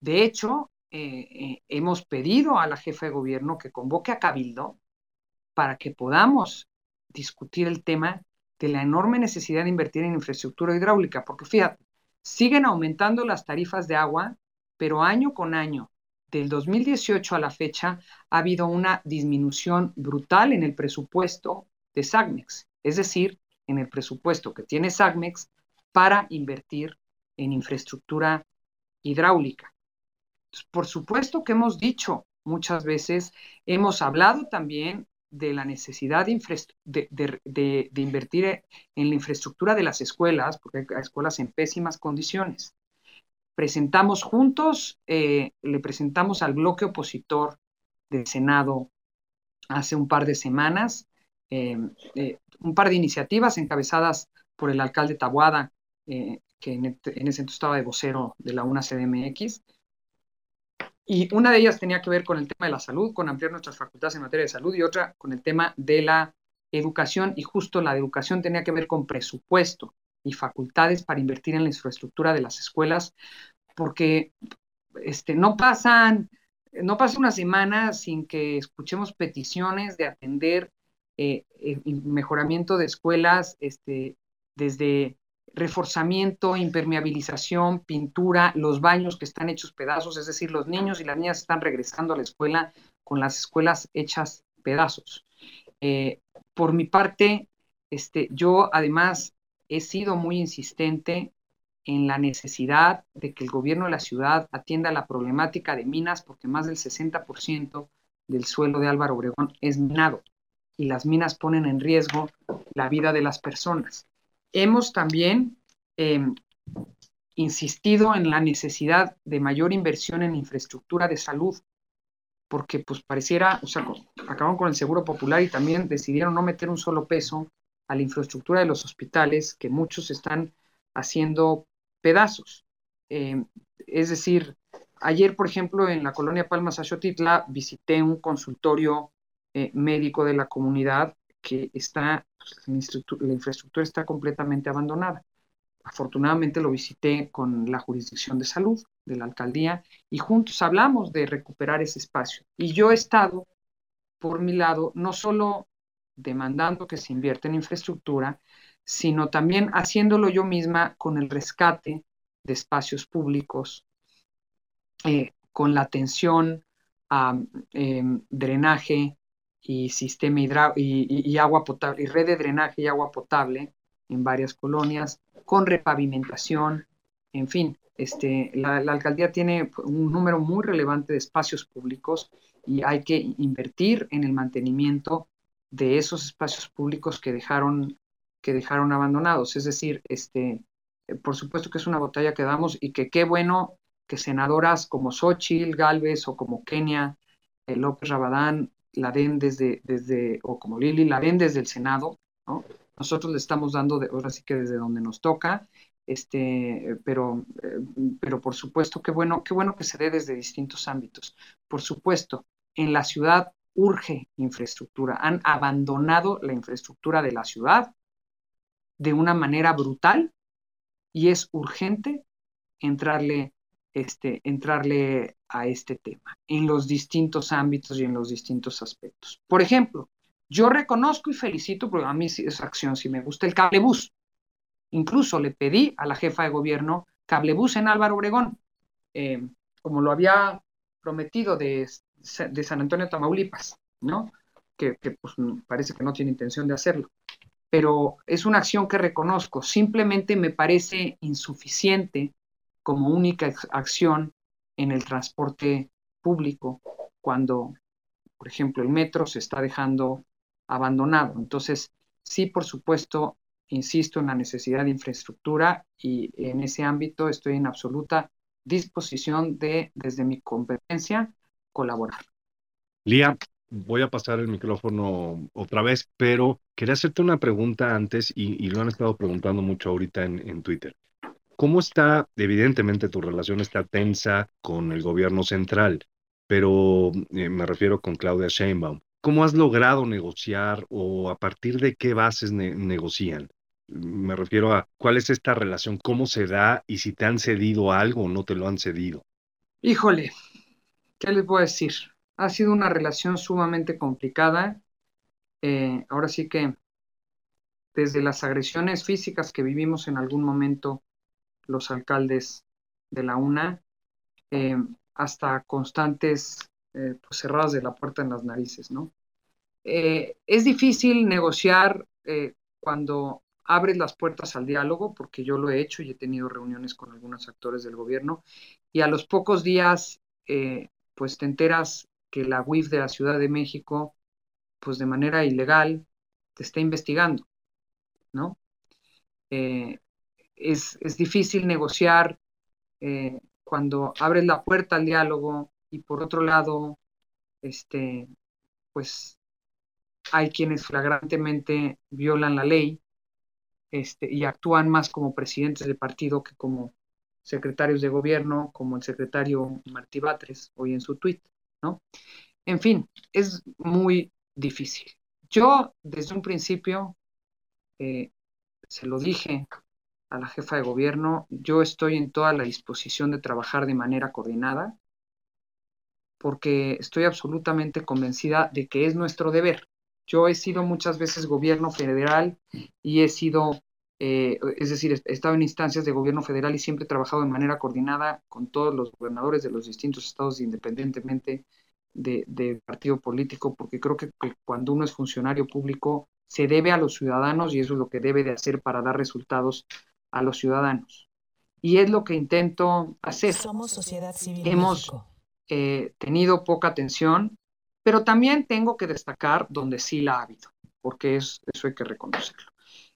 De hecho, eh, eh, hemos pedido a la jefa de gobierno que convoque a Cabildo para que podamos discutir el tema de la enorme necesidad de invertir en infraestructura hidráulica, porque fíjate, siguen aumentando las tarifas de agua, pero año con año, del 2018 a la fecha, ha habido una disminución brutal en el presupuesto de SAGMEX. Es decir, en el presupuesto que tiene SAGMEX para invertir en infraestructura hidráulica. por supuesto que hemos dicho muchas veces, hemos hablado también de la necesidad de, invertir en la infraestructura de las escuelas, porque hay escuelas en pésimas condiciones. Presentamos juntos, eh, le presentamos al bloque opositor del Senado hace un par de semanas un par de iniciativas encabezadas por el alcalde Tabuada, eh, que en, ese entonces estaba de vocero de la UNA CDMX. Y una de ellas tenía que ver con el tema de la salud, con ampliar nuestras facultades en materia de salud, y otra con el tema de la educación, y justo la educación tenía que ver con presupuesto y facultades para invertir en la infraestructura de las escuelas, porque este, no pasan no pasa una semana sin que escuchemos peticiones de atender eh, eh mejoramiento de escuelas, este, desde reforzamiento, impermeabilización, pintura, los baños que están hechos pedazos, es decir, los niños y las niñas están regresando a la escuela con las escuelas hechas pedazos. Eh, por mi parte, este, yo además he sido muy insistente en la necesidad de que el gobierno de la ciudad atienda la problemática de minas, porque más del 60% del suelo de Álvaro Obregón es minado y las minas ponen en riesgo la vida de las personas. Hemos también em, insistido en la necesidad de mayor inversión en infraestructura de salud, porque pues pareciera, o sea, acabaron con el seguro popular y también decidieron no meter un solo peso a la infraestructura de los hospitales, que muchos están haciendo pedazos. Em, es decir, ayer, por ejemplo, en la colonia Palmas Axotitla, visité un consultorio eh, médico de la comunidad que está, pues, la infraestructura está completamente abandonada. Afortunadamente lo visité con la jurisdicción de salud de la alcaldía y juntos hablamos de recuperar ese espacio. Y yo he estado, por mi lado, no solo demandando que se invierta en infraestructura, sino también haciéndolo yo misma con el rescate de espacios públicos, eh, con la atención a em, drenaje, y sistema y, agua potable, y red de drenaje y agua potable en varias colonias, con repavimentación, en fin, este, la, alcaldía tiene un número muy relevante de espacios públicos y hay que invertir en el mantenimiento de esos espacios públicos que dejaron, que dejaron abandonados. Es decir, este, por supuesto que es una batalla que damos y que qué bueno que senadoras como Xochitl, Galvez o como Kenia López Rabadán la den desde, desde, o como Lili la den desde el Senado, ¿no? Nosotros le estamos dando, ahora sí que desde donde nos toca, este, pero, eh, pero por supuesto, qué bueno, qué bueno que se dé desde distintos ámbitos. Por supuesto, en la ciudad urge infraestructura. Han abandonado la infraestructura de la ciudad de una manera brutal y es urgente entrarle, este, entrarle a este tema en los distintos ámbitos y en los distintos aspectos. Por ejemplo, yo reconozco y felicito, porque a mí esa acción si me gusta, el cablebús. Incluso le pedí a la jefa de gobierno cablebús en Álvaro Obregón, eh, como lo había prometido de, de, San Antonio Tamaulipas, ¿no? Que, que pues, parece que no tiene intención de hacerlo. Pero es una acción que reconozco. Simplemente me parece insuficiente como única acción en el transporte público cuando, por ejemplo, el metro se está dejando abandonado. Entonces, sí, por supuesto, insisto en la necesidad de infraestructura y en ese ámbito estoy en absoluta disposición de, desde mi competencia, colaborar. Lía, voy a pasar el micrófono otra vez, pero quería hacerte una pregunta antes y, lo han estado preguntando mucho ahorita en, en Twitter. ¿Cómo está, evidentemente tu relación está tensa con el gobierno central, pero eh, me refiero con Claudia Sheinbaum? ¿Cómo has logrado negociar o a partir de qué bases negocian? Me refiero a cuál es esta relación, cómo se da y si te han cedido algo o no te lo han cedido. Híjole, ¿qué les voy a decir? Ha sido una relación sumamente complicada. Eh, ahora sí que desde las agresiones físicas que vivimos en algún momento los alcaldes de la UNA, eh, hasta constantes eh, pues cerradas de la puerta en las narices, ¿no? Eh, es difícil negociar cuando abres las puertas al diálogo, porque yo lo he hecho y he tenido reuniones con algunos actores del gobierno, y a los pocos días, pues te enteras que la UIF de la Ciudad de México, pues de manera ilegal, te está investigando, ¿no? Es, es, difícil negociar cuando abres la puerta al diálogo y por otro lado, este, pues hay quienes flagrantemente violan la ley este, y actúan más como presidentes de partido que como secretarios de gobierno, como el secretario Martí Batres hoy en su tuit, ¿no? En fin, es muy difícil. Yo desde un principio eh, se lo dije a la jefa de gobierno, yo estoy en toda la disposición de trabajar de manera coordinada, porque estoy absolutamente convencida de que es nuestro deber. Yo he sido muchas veces gobierno federal y he sido, eh, es decir, he estado en instancias de gobierno federal y siempre he trabajado de manera coordinada con todos los gobernadores de los distintos estados independientemente de, partido político, porque creo que, que cuando uno es funcionario público se debe a los ciudadanos y eso es lo que debe de hacer para dar resultados a los ciudadanos. Y es lo que intento hacer. Somos sociedad civil. Hemos eh, tenido poca atención, pero también tengo que destacar donde sí la ha habido, porque es, eso hay que reconocerlo.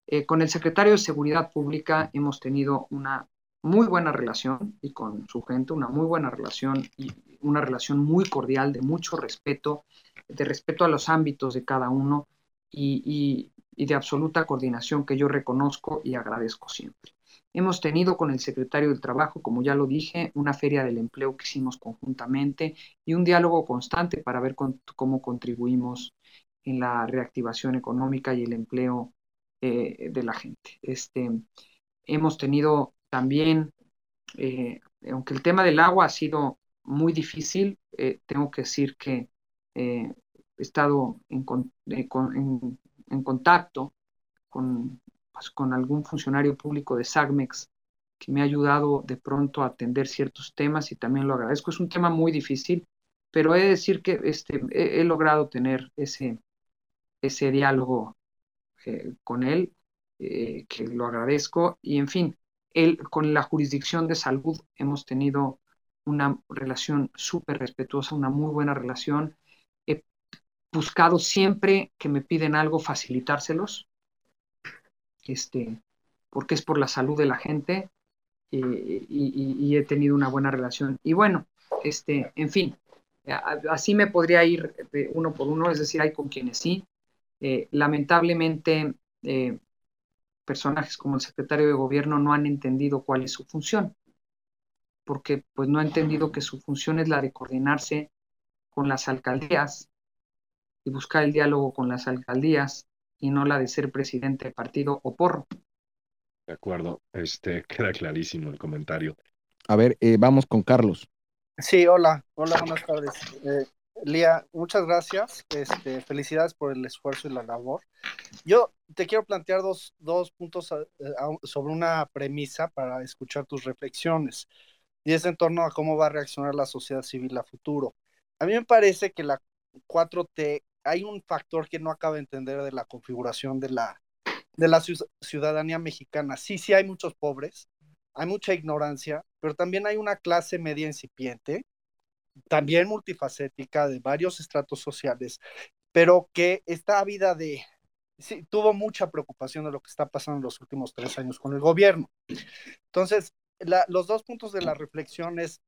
Eh, con el secretario de Seguridad Pública hemos tenido una muy buena relación y con su gente una muy buena relación y una relación muy cordial de mucho respeto, de respeto a los ámbitos de cada uno y, y de absoluta coordinación que yo reconozco y agradezco siempre. Hemos tenido con el secretario del Trabajo, como ya lo dije, una feria del empleo que hicimos conjuntamente y un diálogo constante para ver cómo contribuimos en la reactivación económica y el empleo eh, de la gente. Este, hemos tenido también, eh, aunque el tema del agua ha sido muy difícil, eh, tengo que decir que he estado en, en, en contacto con, pues, con algún funcionario público de SAGMEX que me ha ayudado de pronto a atender ciertos temas y también lo agradezco. Es un tema muy difícil, pero he de decir que este, he, logrado tener ese, ese diálogo eh, con él, eh, que lo agradezco. Y en fin, él, con la jurisdicción de salud hemos tenido una relación súper respetuosa, una muy buena relación buscado siempre que me piden algo facilitárselos, este, porque es por la salud de la gente eh, y, he tenido una buena relación. Y bueno, este, en fin, Así me podría ir uno por uno, es decir, hay con quienes sí. lamentablemente, personajes como el secretario de gobierno no han entendido cuál es su función, porque pues no ha entendido que su función es la de coordinarse con las alcaldías y buscar el diálogo con las alcaldías y no la de ser presidente de partido o porro. De acuerdo, este (laughs) queda clarísimo el comentario. A ver, eh, vamos con Carlos. Sí, hola, hola, buenas tardes. Eh, Lía, muchas gracias. Este, felicidades por el esfuerzo y la labor. Yo te quiero plantear dos, dos puntos eh, sobre una premisa para escuchar tus reflexiones. Y es en torno a cómo va a reaccionar la sociedad civil a futuro. A mí me parece que la 4T, hay un factor que no acaba de entender de la configuración de la, de la ciudadanía mexicana. Sí, sí hay muchos pobres, hay mucha ignorancia, pero también hay una clase media incipiente, también multifacética, de varios estratos sociales, pero que está vida de, sí, tuvo mucha preocupación de lo que está pasando en los últimos tres años con el gobierno. Entonces, los dos puntos de la reflexión es,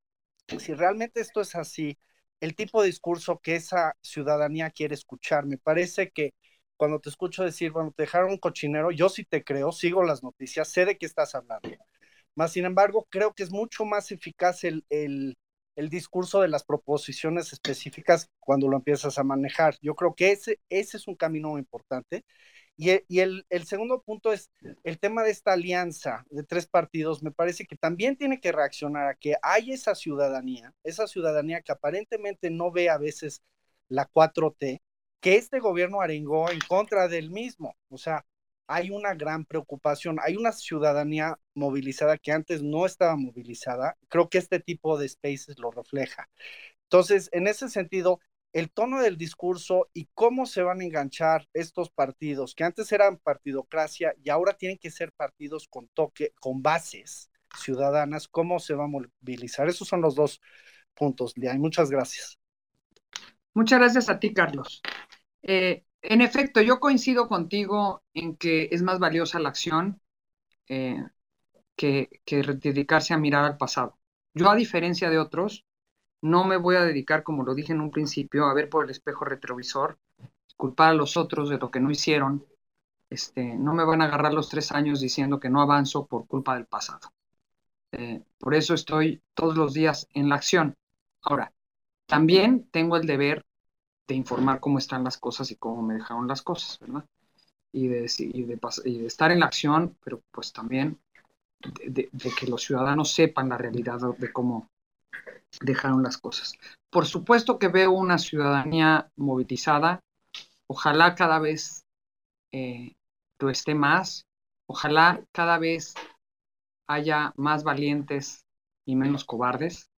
si realmente esto es así, el tipo de discurso que esa ciudadanía quiere escuchar. Me parece que cuando te escucho decir, bueno, te dejaron un cochinero, yo sí te creo, sigo las noticias, sé de qué estás hablando. Más sin embargo, creo que es mucho más eficaz el, el, el discurso de las proposiciones específicas cuando lo empiezas a manejar. Yo creo que ese, ese es un camino muy importante. Y, y el, el, segundo punto es el tema de esta alianza de tres partidos. Me parece que también tiene que reaccionar a que hay esa ciudadanía, esa ciudadanía que aparentemente no ve a veces la 4T, que este gobierno arengó en contra del mismo. O sea, hay una gran preocupación, hay una ciudadanía movilizada que antes no estaba movilizada. Creo que este tipo de spaces lo refleja. Entonces, en ese sentido, el tono del discurso y cómo se van a enganchar estos partidos, que antes eran partidocracia y ahora tienen que ser partidos con toque, con bases ciudadanas, cómo se va a movilizar. Esos son los dos puntos, Lian. Muchas gracias. Muchas gracias a ti, Carlos. Eh, en efecto, yo coincido contigo en que es más valiosa la acción eh, que, que dedicarse a mirar al pasado. Yo, a diferencia de otros, no me voy a dedicar, como lo dije en un principio, a ver por el espejo retrovisor, culpar a los otros de lo que no hicieron. Este, no me van a agarrar los tres años diciendo que no avanzo por culpa del pasado. Eh, por eso estoy todos los días en la acción. Ahora, también tengo el deber de informar cómo están las cosas y cómo me dejaron las cosas, ¿verdad? Y de, y de, estar en la acción, pero pues también de, que los ciudadanos sepan la realidad de cómo, dejaron las cosas. Por supuesto que veo una ciudadanía movilizada, ojalá cada vez eh, lo esté más, ojalá cada vez haya más valientes y menos cobardes,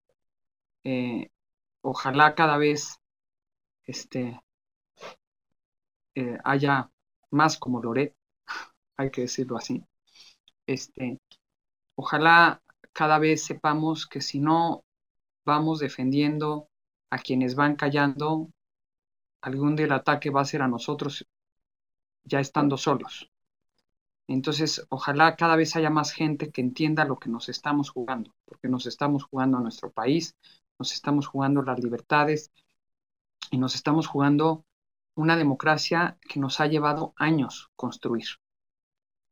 eh, ojalá cada vez este, eh, haya más como Loret, hay que decirlo así. Este, ojalá cada vez sepamos que si no vamos defendiendo a quienes van callando, algún día el ataque va a ser a nosotros ya estando solos. Entonces, ojalá cada vez haya más gente que entienda lo que nos estamos jugando, porque nos estamos jugando a nuestro país, nos estamos jugando las libertades y nos estamos jugando una democracia que nos ha llevado años construir.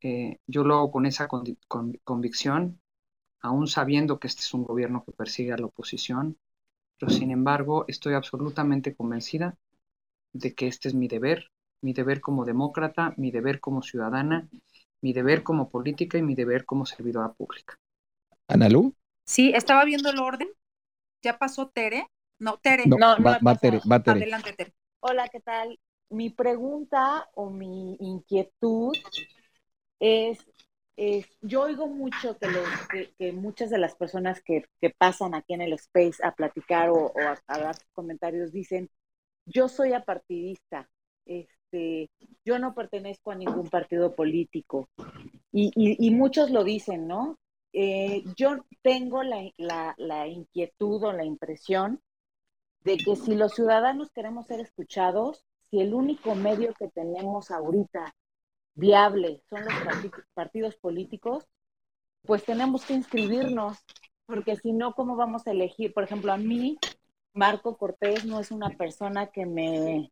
Eh, yo lo hago con esa convicción aún sabiendo que este es un gobierno que persigue a la oposición, pero sin embargo estoy absolutamente convencida de que este es mi deber, mi deber como demócrata, mi deber como ciudadana, mi deber como política y mi deber como servidora pública. Analú. Sí, estaba viendo el orden. ¿Ya pasó Tere? No, Tere. No, va, Tere, va Tere. Adelante, Tere. Hola, ¿qué tal? Mi pregunta o mi inquietud es yo oigo mucho que, los, que, muchas de las personas que, pasan aquí en el space a platicar o, a, dar comentarios dicen, yo soy apartidista, este, yo no pertenezco a ningún partido político. Y, muchos lo dicen, ¿no? Eh, yo tengo la, la inquietud o la impresión de que si los ciudadanos queremos ser escuchados, si el único medio que tenemos ahorita viable son los partidos políticos, pues tenemos que inscribirnos, porque si no, ¿cómo vamos a elegir? Por ejemplo, a mí Marco Cortés no es una persona que me,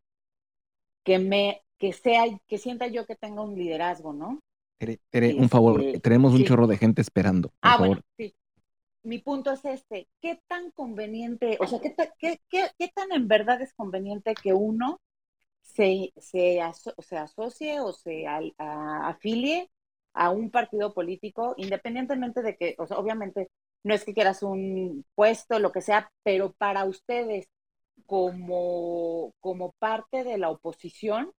que me, que sea, que sienta yo que tenga un liderazgo, ¿no? Tere, un favor, Este, tenemos un sí. chorro de gente esperando. Por Ah, favor. bueno, sí. Mi punto es este, ¿qué tan conveniente, o sea, qué, qué, qué- qué tan en verdad es conveniente que uno se, se, aso- se asocie o se al- a- afilie a un partido político, independientemente de que, o sea, obviamente no es que quieras un puesto, lo que sea, pero para ustedes como, como parte de la oposición,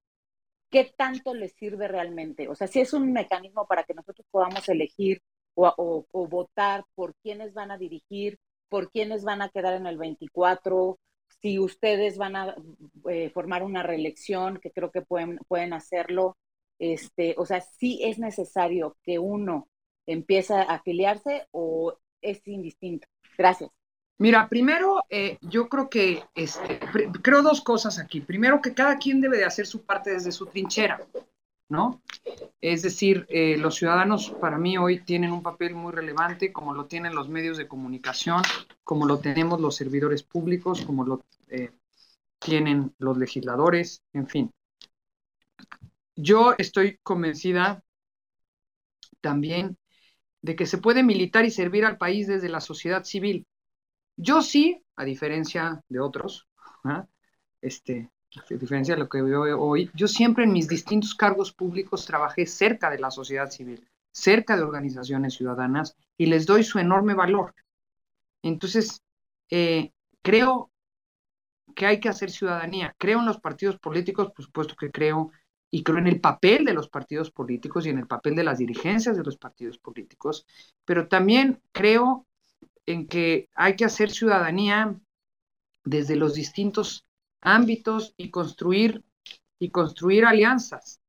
¿qué tanto les sirve realmente? O sea, si es un mecanismo para que nosotros podamos elegir o, o- o votar por quiénes van a dirigir, por quiénes van a quedar en el 24, si ustedes van a eh, formar una reelección, que creo que pueden, pueden hacerlo. Este, o sea, sí es necesario que uno empiece a afiliarse o es indistinto. Gracias. Mira, primero, eh, yo creo que, este, creo dos cosas aquí. Primero, que cada quien debe de hacer su parte desde su trinchera, ¿no? Es decir, eh, los ciudadanos para mí hoy tienen un papel muy relevante, como lo tienen los medios de comunicación, como lo tenemos los servidores públicos, como lo eh, tienen los legisladores, en fin. Yo estoy convencida también de que se puede militar y servir al país desde la sociedad civil. Yo sí, a diferencia de otros, ¿ah? este, a diferencia de lo que veo hoy, yo siempre en mis distintos cargos públicos trabajé cerca de la sociedad civil, cerca de organizaciones ciudadanas y les doy su enorme valor. Entonces, eh, creo que hay que hacer ciudadanía. Creo en los partidos políticos, por supuesto que creo, y creo en el papel de los partidos políticos y en el papel de las dirigencias de los partidos políticos, pero también creo en que hay que hacer ciudadanía desde los distintos ámbitos y construir y construir alianzas.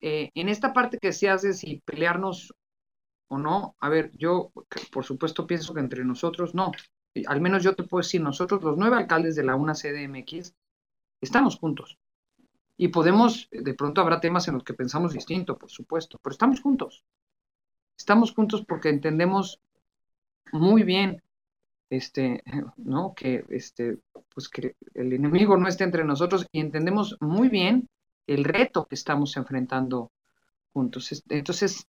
Eh, en esta parte que se hace si pelearnos o no, a ver, yo por supuesto pienso que entre nosotros no. Al menos yo te puedo decir, nosotros los nueve alcaldes de la UNA CDMX estamos juntos. Y podemos, de pronto habrá temas en los que pensamos distinto, por supuesto, pero estamos juntos. Estamos juntos porque entendemos muy bien este, (laughs) ¿no? Que este, pues que el enemigo no esté entre nosotros y entendemos muy bien el reto que estamos enfrentando juntos. Entonces,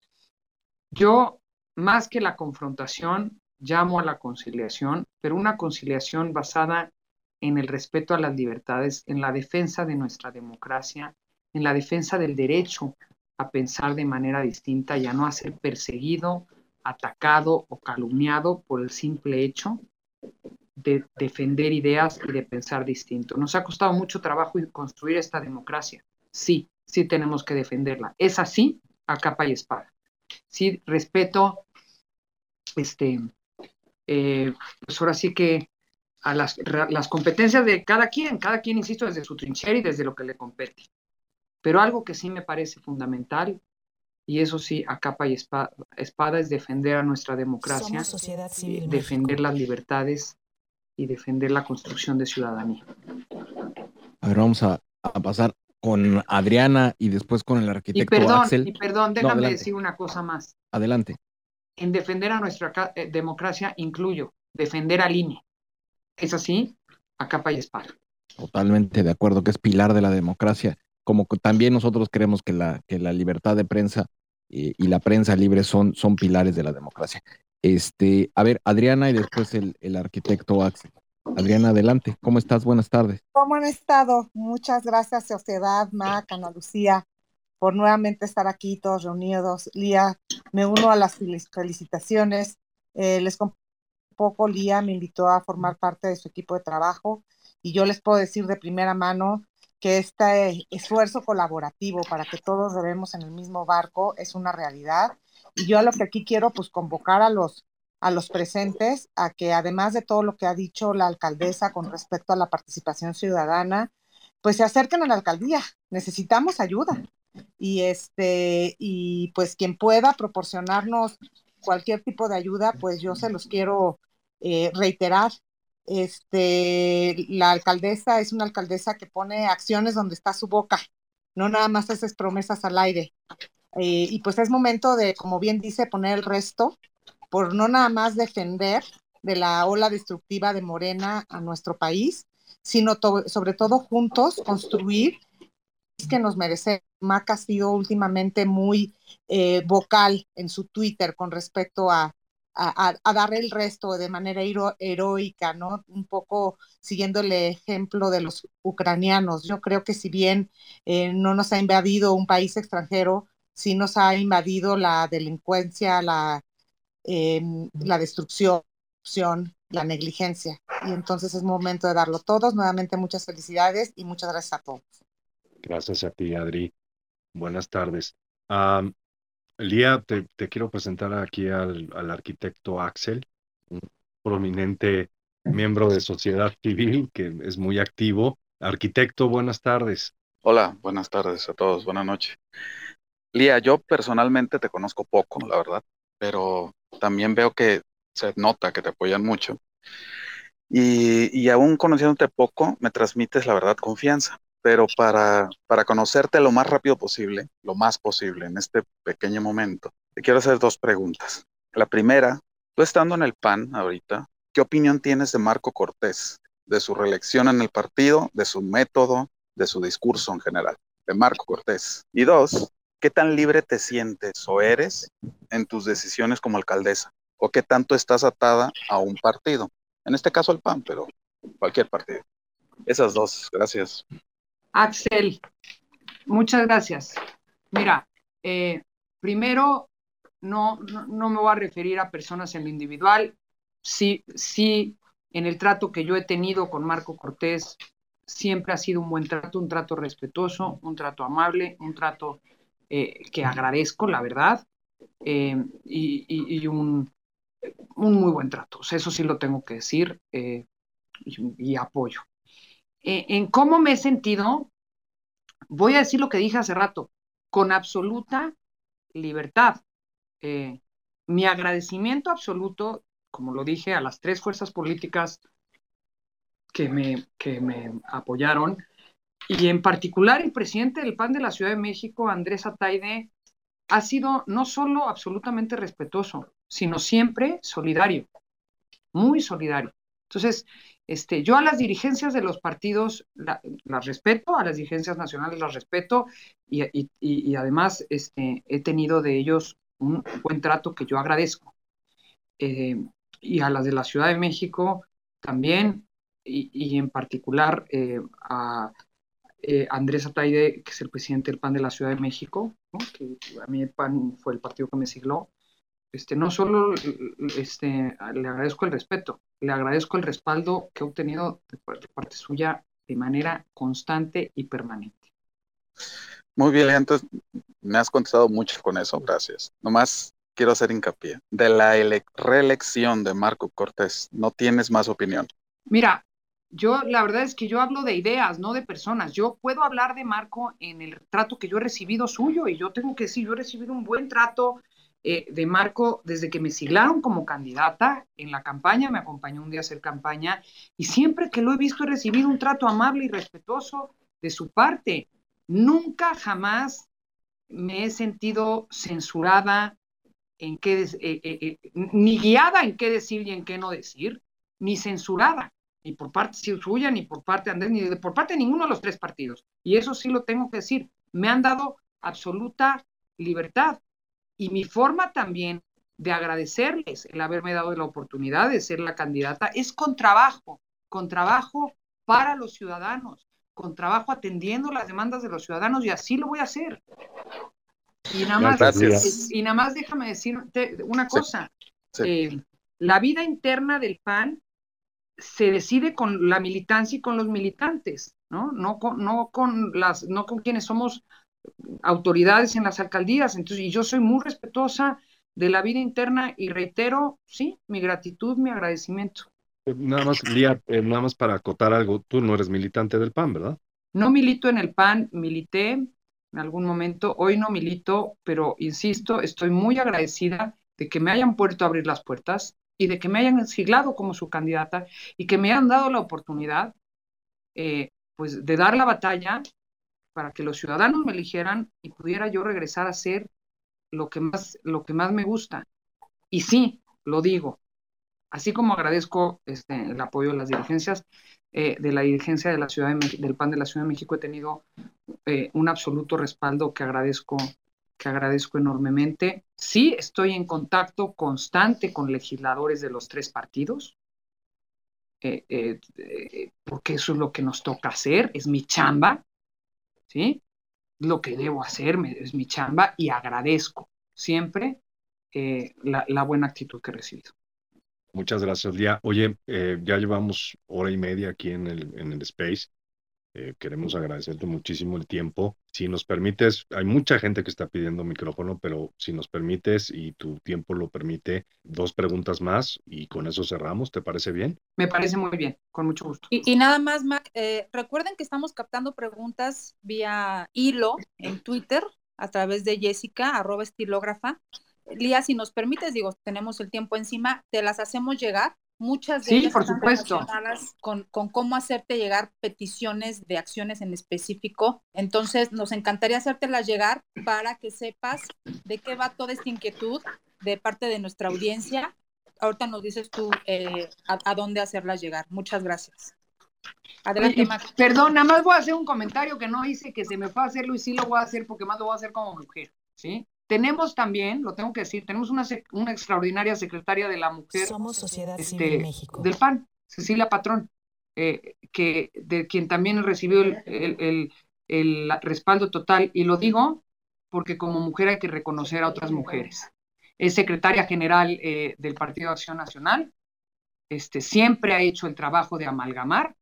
yo más que la confrontación, llamo a la conciliación, pero una conciliación basada en el respeto a las libertades, en la defensa de nuestra democracia, en la defensa del derecho a pensar de manera distinta y a no ser perseguido, atacado o calumniado por el simple hecho de defender ideas y de pensar distinto. Nos ha costado mucho trabajo construir esta democracia. Sí, sí tenemos que defenderla. Es así a capa y espada. Sí, respeto, este, eh, pues ahora sí que a las, las competencias de cada quien, cada quien, insisto, desde su trinchera y desde lo que le compete. Pero algo que sí me parece fundamental, y eso sí, a capa y espada, espada es defender a nuestra democracia, Somos sociedad civil defender las libertades y defender la construcción de ciudadanía. A ver, vamos a, a pasar con Adriana y después con el Y arquitecto perdón, Axel. y perdón, déjame adelante. decir una cosa más. Adelante. En defender a nuestra eh, democracia incluyo defender al INE. Es así, a capa y espada. Totalmente de acuerdo que es pilar de la democracia, como también nosotros creemos que la, que la libertad de prensa y, y la prensa libre son, son pilares de la democracia. Este, a ver, Adriana y después el, el arquitecto Axel. Adriana, adelante. ¿Cómo estás? Buenas tardes. ¿Cómo han estado? Muchas gracias, Sociedad, Mac, Ana Lucía, por nuevamente estar aquí todos reunidos. Lía, me uno a las fel- felicitaciones. Eh, les poco, Lía me invitó a formar parte de su equipo de trabajo y yo les puedo decir de primera mano que este esfuerzo colaborativo para que todos rememos en el mismo barco es una realidad. Y yo a lo que aquí quiero, pues convocar a los a los presentes a que además de todo lo que ha dicho la alcaldesa con respecto a la participación ciudadana, pues se acerquen a la alcaldía. Necesitamos ayuda. Y este, y pues quien pueda proporcionarnos cualquier tipo de ayuda, pues yo se los quiero eh, reiterar. Este, la alcaldesa es una alcaldesa que pone acciones donde está su boca, no nada más haces promesas al aire. Eh, y pues es momento de, como bien dice, poner el resto por no nada más defender de la ola destructiva de Morena a nuestro país, sino sobre todo juntos construir que nos merecemos. Mac ha sido últimamente muy eh, vocal en su Twitter con respecto a, a, dar el resto de manera heroica, ¿no? Un poco siguiendo el ejemplo de los ucranianos. Yo creo que si bien eh, no nos ha invadido un país extranjero, sí nos ha invadido la delincuencia, la, em, la destrucción, la negligencia. Y entonces es momento de darlo todos. Nuevamente muchas felicidades y muchas gracias a todos. Gracias a ti, Adri. Buenas tardes. Um, Lía, te, quiero presentar aquí al, arquitecto Axel, un prominente miembro de sociedad civil que es muy activo. Arquitecto, buenas tardes. Hola, buenas tardes a todos, buenas noches. Lía, yo personalmente te conozco poco, la verdad, pero también veo que se nota que te apoyan mucho. Y, y aún conociéndote poco, me transmites la verdad confianza pero para, para conocerte lo más rápido posible, lo más posible en este pequeño momento, te quiero hacer dos preguntas. La primera, tú estando en el PAN ahorita, ¿qué opinión tienes de Marco Cortés, de su reelección en el partido, de su método, de su discurso en general? De Marco Cortés. Y dos, ¿qué tan libre te sientes o eres en tus decisiones como alcaldesa? ¿O qué tanto estás atada a un partido? En este caso al PAN, pero cualquier partido. Esas dos, gracias. Axel, muchas gracias. Mira, eh, primero, no, no, me voy a referir a personas en lo individual. Sí, sí, en el trato que yo he tenido con Marco Cortés, siempre ha sido un buen trato, un trato respetuoso, un trato amable, un trato eh, que agradezco, la verdad, eh, y, un, un, muy buen trato. eso sí lo tengo que decir y apoyo. Eh, en cómo me he sentido, voy a decir lo que dije hace rato, con absoluta libertad. Eh, mi agradecimiento absoluto, como lo dije, a las tres fuerzas políticas que me, que me apoyaron, y en particular el presidente del PAN de la Ciudad de México, Andrés Ataide, ha sido no solo absolutamente respetuoso, sino siempre solidario, muy solidario. Entonces, este, yo a las dirigencias de los partidos las respeto, a las dirigencias nacionales las respeto y, además este, he tenido de ellos un buen trato que yo agradezco. Eh, y a las de la Ciudad de México también, y, en particular eh, a eh, Andrés Ataide, que es el presidente del PAN de la Ciudad de México, que a mí el PAN fue el partido que me sigló, este, no solo este, le agradezco el respeto, le agradezco el respaldo que he obtenido de parte, suya de manera constante y permanente. Muy bien, entonces me has contestado mucho con eso, gracias. Nomás quiero hacer hincapié. De la reelección de Marco Cortés, ¿no tienes más opinión? Mira, yo la verdad es que yo hablo de ideas, no de personas. Yo puedo hablar de Marco en el trato que yo he recibido suyo y yo tengo que decir, yo he recibido un buen trato eh, de Marco desde que me siglaron como candidata en la campaña, me acompañó un día a hacer campaña y siempre que lo he visto he recibido un trato amable y respetuoso de su parte. Nunca jamás me he sentido censurada eh, eh, ni guiada en qué decir y en qué no decir, ni censurada, ni por parte suya, ni por parte de Andrés, ni por parte de ninguno de los tres partidos. Y eso sí lo tengo que decir. Me han dado absoluta libertad. Y mi forma también de agradecerles el haberme dado la oportunidad de ser la candidata es con trabajo, con trabajo para los ciudadanos, con trabajo atendiendo las demandas de los ciudadanos y así lo voy a hacer. Y nada más, y nada más déjame decirte una cosa. Eh, la vida interna del PAN se decide con la militancia y con los militantes, ¿no? No con, no con las, no con quienes somos autoridades en las alcaldías. Entonces, y yo soy muy respetuosa de la vida interna y reitero, sí, mi gratitud, mi agradecimiento. Eh, nada más, Lía, eh, nada más para acotar algo, tú no eres militante del PAN, ¿verdad? No milito en el PAN, milité en algún momento, hoy no milito, pero insisto, estoy muy agradecida de que me hayan puesto a abrir las puertas y de que me hayan siglado como su candidata y que me hayan dado la oportunidad eh, pues de dar la batalla para que los ciudadanos me eligieran y pudiera yo regresar a ser lo que más, lo que más me gusta. Y sí, lo digo, así como agradezco este, el apoyo de las dirigencias, eh, de la dirigencia de la Ciudad de del PAN de la Ciudad de México, he tenido eh, un absoluto respaldo que agradezco, que agradezco enormemente. Sí, estoy en contacto constante con legisladores de los tres partidos, eh, porque eso es lo que nos toca hacer, es mi chamba, ¿sí? Lo que debo hacer es mi chamba y agradezco siempre la, la buena actitud que he recibido. Muchas gracias, Lía. Oye, eh, ya llevamos hora y media aquí en el, en el Space. Eh, queremos agradecerte muchísimo el tiempo. Si nos permites, hay mucha gente que está pidiendo micrófono, pero si nos permites y tu tiempo lo permite, dos preguntas más y con eso cerramos. ¿Te parece bien? Me parece muy bien, con mucho gusto. Y, nada más, Mac, eh, recuerden que estamos captando preguntas vía hilo en Twitter a través de Jessica, arroba estilógrafa. Lía, si nos permites, digo, tenemos el tiempo encima, te las hacemos llegar. Muchas de sí, ellas por están supuesto. relacionadas con, con cómo hacerte llegar peticiones de acciones en específico. Entonces, nos encantaría hacértelas llegar para que sepas de qué va toda esta inquietud de parte de nuestra audiencia. Ahorita nos dices tú eh, a, dónde hacerlas llegar. Muchas gracias. Adelante, Max. Perdón, nada más voy a hacer un comentario que no hice, que se me fue a hacerlo y sí lo voy a hacer porque más lo voy a hacer como mujer, ¿sí? Tenemos también, lo tengo que decir, tenemos una, una extraordinaria secretaria de la mujer. Somos Sociedad este, Civil México. Del PAN, Cecilia Patrón, eh, que, de quien también recibió el, el, el, respaldo total. Y lo digo porque como mujer hay que reconocer a otras mujeres. Es secretaria general eh, del Partido de Acción Nacional. Este, siempre ha hecho el trabajo de amalgamar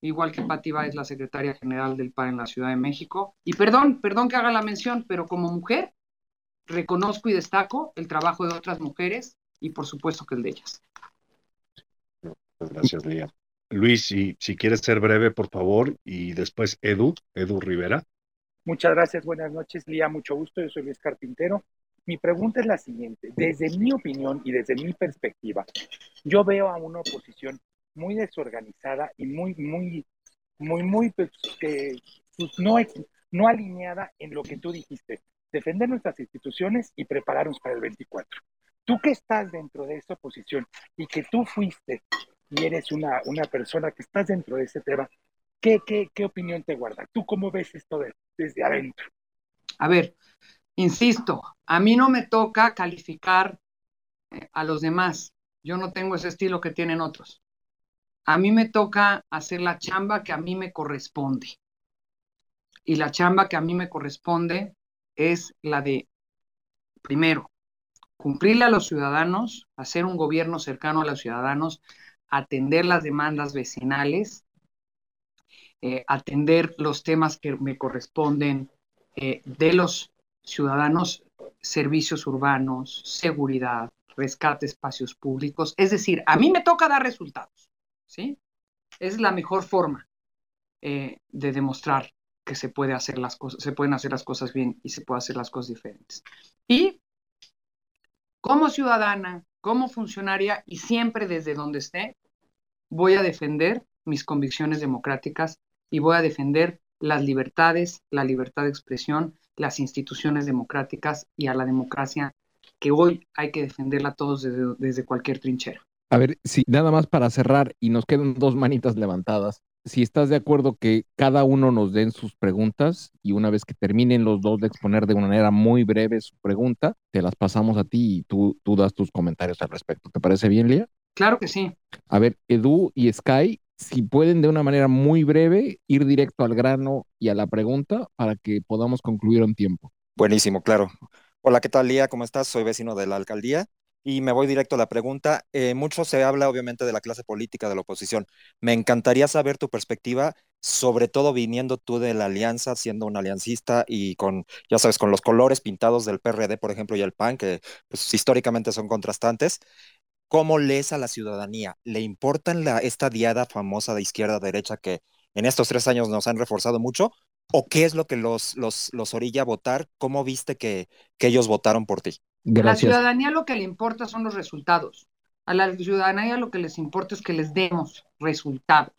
igual que Patti es la secretaria general del PAN en la Ciudad de México. Y perdón, perdón que haga la mención, pero como mujer reconozco y destaco el trabajo de otras mujeres y por supuesto que el de ellas. Gracias, Lía. Luis, si, si quieres ser breve, por favor, y después Edu, Edu Rivera. Muchas gracias, buenas noches, Lía, mucho gusto, yo soy Luis Carpintero. Mi pregunta es la siguiente, desde mi opinión y desde mi perspectiva, yo veo a una oposición muy desorganizada y muy, muy, muy, muy, pues, que, pues, no, no alineada en lo que tú dijiste, defender nuestras instituciones y prepararnos para el 24. Tú que estás dentro de esa posición y que tú fuiste y eres una, una persona que estás dentro de ese tema, ¿qué, qué, qué opinión te guarda? ¿Tú cómo ves esto desde adentro? A ver, insisto, a mí no me toca calificar eh, a los demás. Yo no tengo ese estilo que tienen otros a mí me toca hacer la chamba que a mí me corresponde. Y la chamba que a mí me corresponde es la de, primero, cumplirle a los ciudadanos, hacer un gobierno cercano a los ciudadanos, atender las demandas vecinales, eh, atender los temas que me corresponden eh, de los ciudadanos, servicios urbanos, seguridad, rescate espacios públicos. Es decir, a mí me toca dar resultados. ¿Sí? Es la mejor forma eh, de demostrar que se puede hacer las cosas, se pueden hacer las cosas bien y se puede hacer las cosas diferentes. Y como ciudadana, como funcionaria y siempre desde donde esté, voy a defender mis convicciones democráticas y voy a defender las libertades, la libertad de expresión, las instituciones democráticas y a la democracia que hoy hay que defenderla todos desde cualquier trinchera. A ver, si nada más para cerrar y nos quedan dos manitas levantadas, si estás de acuerdo que cada uno nos den sus preguntas y una vez que terminen los dos de exponer de una manera muy breve su pregunta, te las pasamos a ti y tú, tú das tus comentarios al respecto. ¿Te parece bien, Lía? Claro que sí. A ver, Edu y Sky, si pueden de una manera muy breve ir directo al grano y a la pregunta para que podamos concluir en tiempo. Buenísimo, claro. Hola, ¿qué tal, Lía? ¿Cómo estás? Soy vecino de la alcaldía y me voy directo a la pregunta. Eh, mucho se habla obviamente de la clase política de la oposición. Me encantaría saber tu perspectiva, sobre todo viniendo tú de la alianza, siendo un aliancista y con, ya sabes, con los colores pintados del PRD, por ejemplo, y el PAN, que pues, históricamente son contrastantes. ¿Cómo lees a la ciudadanía? ¿Le importan la, esta diada famosa de izquierda-derecha que en estos tres años nos han reforzado mucho? ¿O qué es lo que los, los, los orilla a votar? ¿Cómo viste que, que ellos votaron por ti? A la ciudadanía lo que le importa son los resultados. A la ciudadanía lo que les importa es que les demos resultados.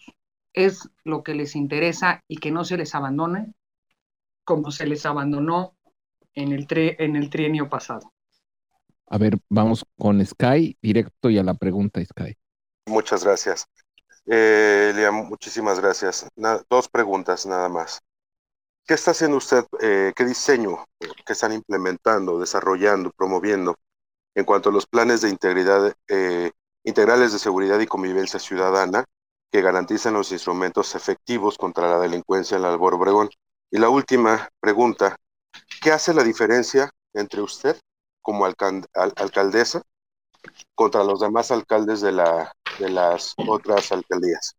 Es lo que les interesa y que no se les abandone como se les abandonó en el, en el trienio pasado. A ver, vamos con Sky, directo y a la pregunta, Sky. Muchas gracias. Eh, Elia, muchísimas gracias. dos preguntas nada más. ¿Qué está haciendo usted? Eh, ¿Qué diseño que están implementando, desarrollando, promoviendo en cuanto a los planes de integridad, eh, integrales de seguridad y convivencia ciudadana que garantizan los instrumentos efectivos contra la delincuencia en el Albor Obregón? Y la última pregunta, ¿qué hace la diferencia entre usted como alcaldesa contra los demás alcaldes de las otras alcaldías?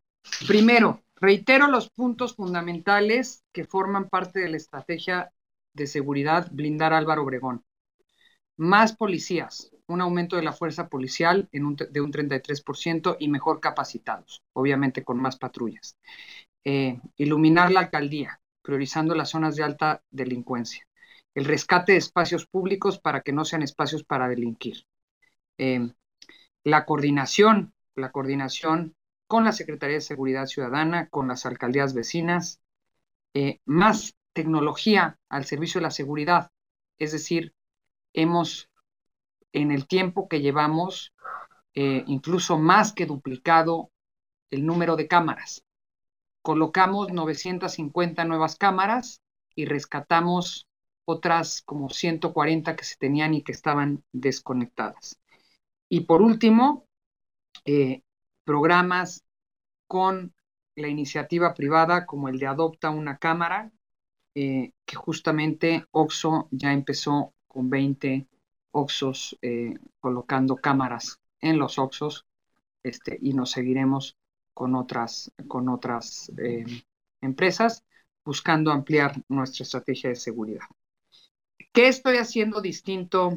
Primero, reitero los puntos fundamentales que forman parte de la estrategia de seguridad blindar Álvaro Obregón. Más policías, un aumento de la fuerza policial en un, de un 33% y mejor capacitados, obviamente con más patrullas. Eh, iluminar la alcaldía, priorizando las zonas de alta delincuencia. El rescate de espacios públicos para que no sean espacios para delinquir. Eh, la coordinación, la coordinación con la Secretaría de Seguridad Ciudadana, con las alcaldías vecinas, eh, más tecnología al servicio de la seguridad. Es decir, hemos, en el tiempo que llevamos, eh, incluso más que duplicado el número de cámaras. Colocamos 950 nuevas cámaras y rescatamos otras como 140 que se tenían y que estaban desconectadas. Y por último, eh, programas con la iniciativa privada como el de Adopta una Cámara, eh, que justamente OXO ya empezó con 20 OXOs eh, colocando cámaras en los OXOs este, y nos seguiremos con otras, con otras empresas buscando ampliar nuestra estrategia de seguridad. ¿Qué estoy haciendo distinto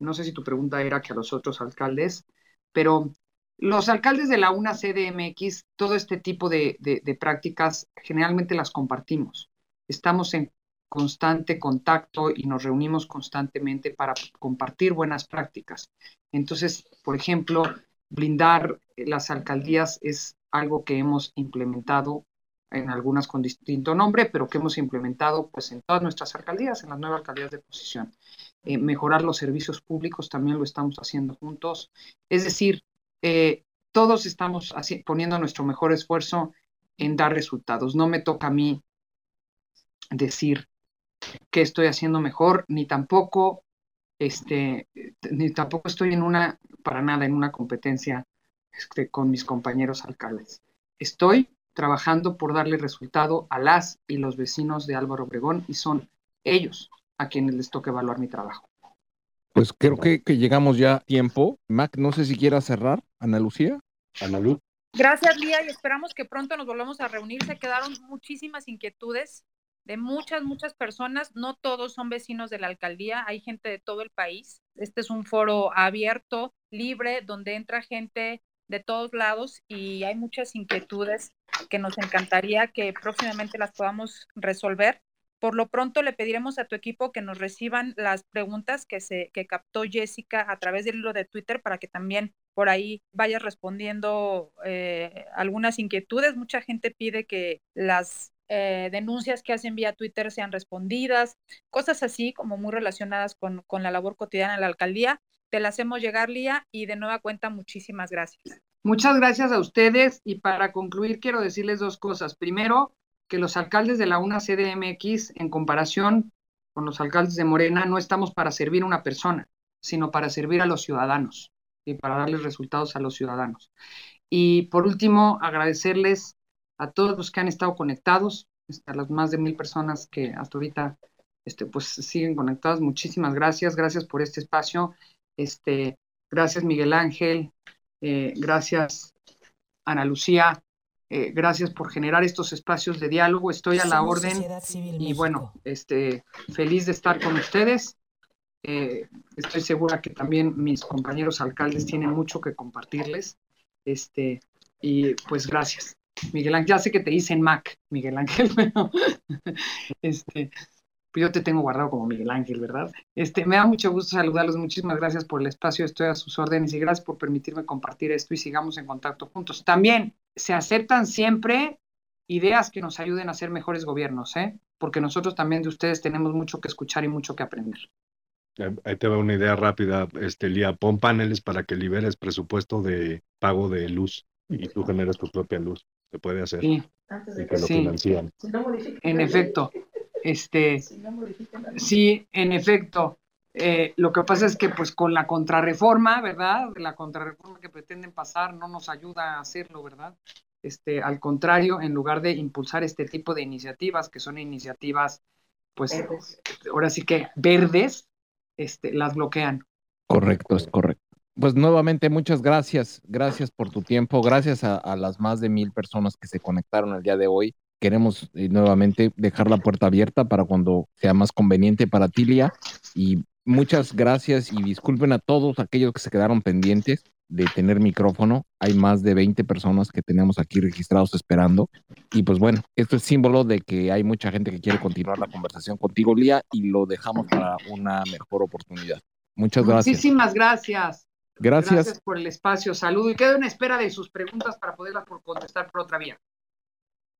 no sé si tu pregunta era que a los otros alcaldes, pero los alcaldes de la UNA CDMX, todo este tipo de, prácticas generalmente las compartimos. Estamos en constante contacto y nos reunimos constantemente para compartir buenas prácticas. Entonces, por ejemplo, blindar las alcaldías es algo que hemos implementado en algunas con distinto nombre, pero que hemos implementado pues en todas nuestras alcaldías, en las nuevas alcaldías de posición. Eh, mejorar los servicios públicos también lo estamos haciendo juntos. Es decir, eh, todos estamos poniendo nuestro mejor esfuerzo en dar resultados. No me toca a mí decir que estoy haciendo mejor, ni tampoco, este, ni tampoco estoy en una, para nada, en una competencia este, con mis compañeros alcaldes. Estoy trabajando por darle resultado a las y los vecinos de Álvaro Obregón y son ellos a quienes les toca evaluar mi trabajo. Pues creo que, llegamos ya a tiempo. Mac, no sé si quiera cerrar. Ana Lucía. Ana Lu. Gracias, Lía, y esperamos que pronto nos volvamos a reunir. Se quedaron muchísimas inquietudes de muchas, muchas personas. No todos son vecinos de la alcaldía, hay gente de todo el país. Este es un foro abierto, libre, donde entra gente de todos lados y hay muchas inquietudes que nos encantaría que próximamente las podamos resolver. Por lo pronto le pediremos a tu equipo que nos reciban las preguntas que se que captó Jessica a través del hilo de Twitter para que también por ahí vayas respondiendo eh, algunas inquietudes. Mucha gente pide que las eh, denuncias que hacen vía Twitter sean respondidas, cosas así como muy relacionadas con, con la labor cotidiana de la alcaldía. Te la hacemos llegar, Lía, y de nueva cuenta, muchísimas gracias. Muchas gracias a ustedes y para concluir quiero decirles dos cosas. Primero, que los alcaldes de la UNA CDMX, en comparación con los alcaldes de Morena, no estamos para servir a una persona, sino para servir a los ciudadanos y para darles resultados a los ciudadanos. Y por último, agradecerles a todos los que han estado conectados, a las más de mil personas que hasta ahorita este, pues, siguen conectadas. Muchísimas gracias, gracias por este espacio. Este, gracias Miguel Ángel, eh, gracias Ana Lucía, eh, gracias por generar estos espacios de diálogo. Estoy a la orden y bueno, este, feliz de estar con ustedes. Eh, estoy segura que también mis compañeros alcaldes tienen mucho que compartirles. Este, y pues gracias. Miguel Ángel, ya sé que te dicen Mac, Miguel Ángel, (laughs) pero este, yo te tengo guardado como Miguel Ángel, ¿verdad? Este, me da mucho gusto saludarlos, muchísimas gracias por el espacio, estoy a sus órdenes y gracias por permitirme compartir esto y sigamos en contacto juntos. También se aceptan siempre ideas que nos ayuden a ser mejores gobiernos, ¿eh? Porque nosotros también de ustedes tenemos mucho que escuchar y mucho que aprender. Ahí te va una idea rápida, este, Lía, pon paneles para que liberes presupuesto de pago de luz y tú generas tu propia luz. Se puede hacer. Sí. Y que lo Sí. financian. En efecto, este, sí, en efecto. Eh, lo que pasa es que pues con la contrarreforma, ¿verdad? La contrarreforma que pretenden pasar no nos ayuda a hacerlo, ¿verdad? Este, al contrario, en lugar de impulsar este tipo de iniciativas, que son iniciativas, pues, ahora sí que verdes, este, las bloquean. Correcto, es correcto. Pues nuevamente muchas gracias, gracias por tu tiempo, gracias a, a las más de mil personas que se conectaron el día de hoy. Queremos eh, nuevamente dejar la puerta abierta para cuando sea más conveniente para Tilia y muchas gracias y disculpen a todos aquellos que se quedaron pendientes de tener micrófono. Hay más de 20 personas que tenemos aquí registrados esperando. Y pues bueno, esto es símbolo de que hay mucha gente que quiere continuar la conversación contigo, Lía, y lo dejamos para una mejor oportunidad. Muchas gracias. Muchísimas gracias. Gracias. Gracias por el espacio. Saludo y quedo en espera de sus preguntas para poderlas contestar por otra vía.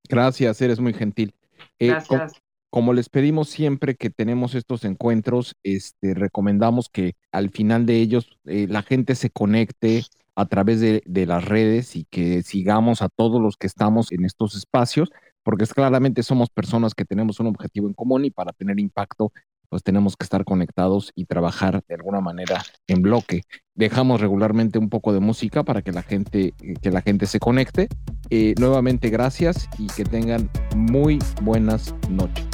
Gracias, eres muy gentil. Eh, Gracias. como les pedimos siempre que tenemos estos encuentros, este, recomendamos que al final de ellos eh, la gente se conecte a través de, de las redes y que sigamos a todos los que estamos en estos espacios, porque es claramente somos personas que tenemos un objetivo en común y para tener impacto, pues tenemos que estar conectados y trabajar de alguna manera en bloque. Dejamos regularmente un poco de música para que la gente, eh, que la gente se conecte. Eh, nuevamente gracias y que tengan muy buenas noches.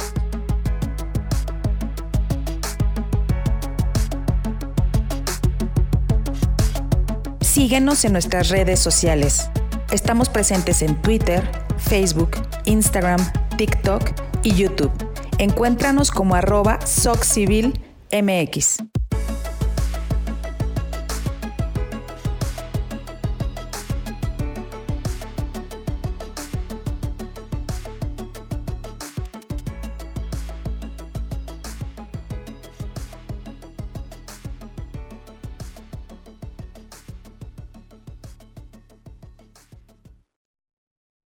Síguenos en nuestras redes sociales. Estamos presentes en Twitter, Facebook, Instagram, TikTok y YouTube. Encuéntranos como arroba SocCivilMX.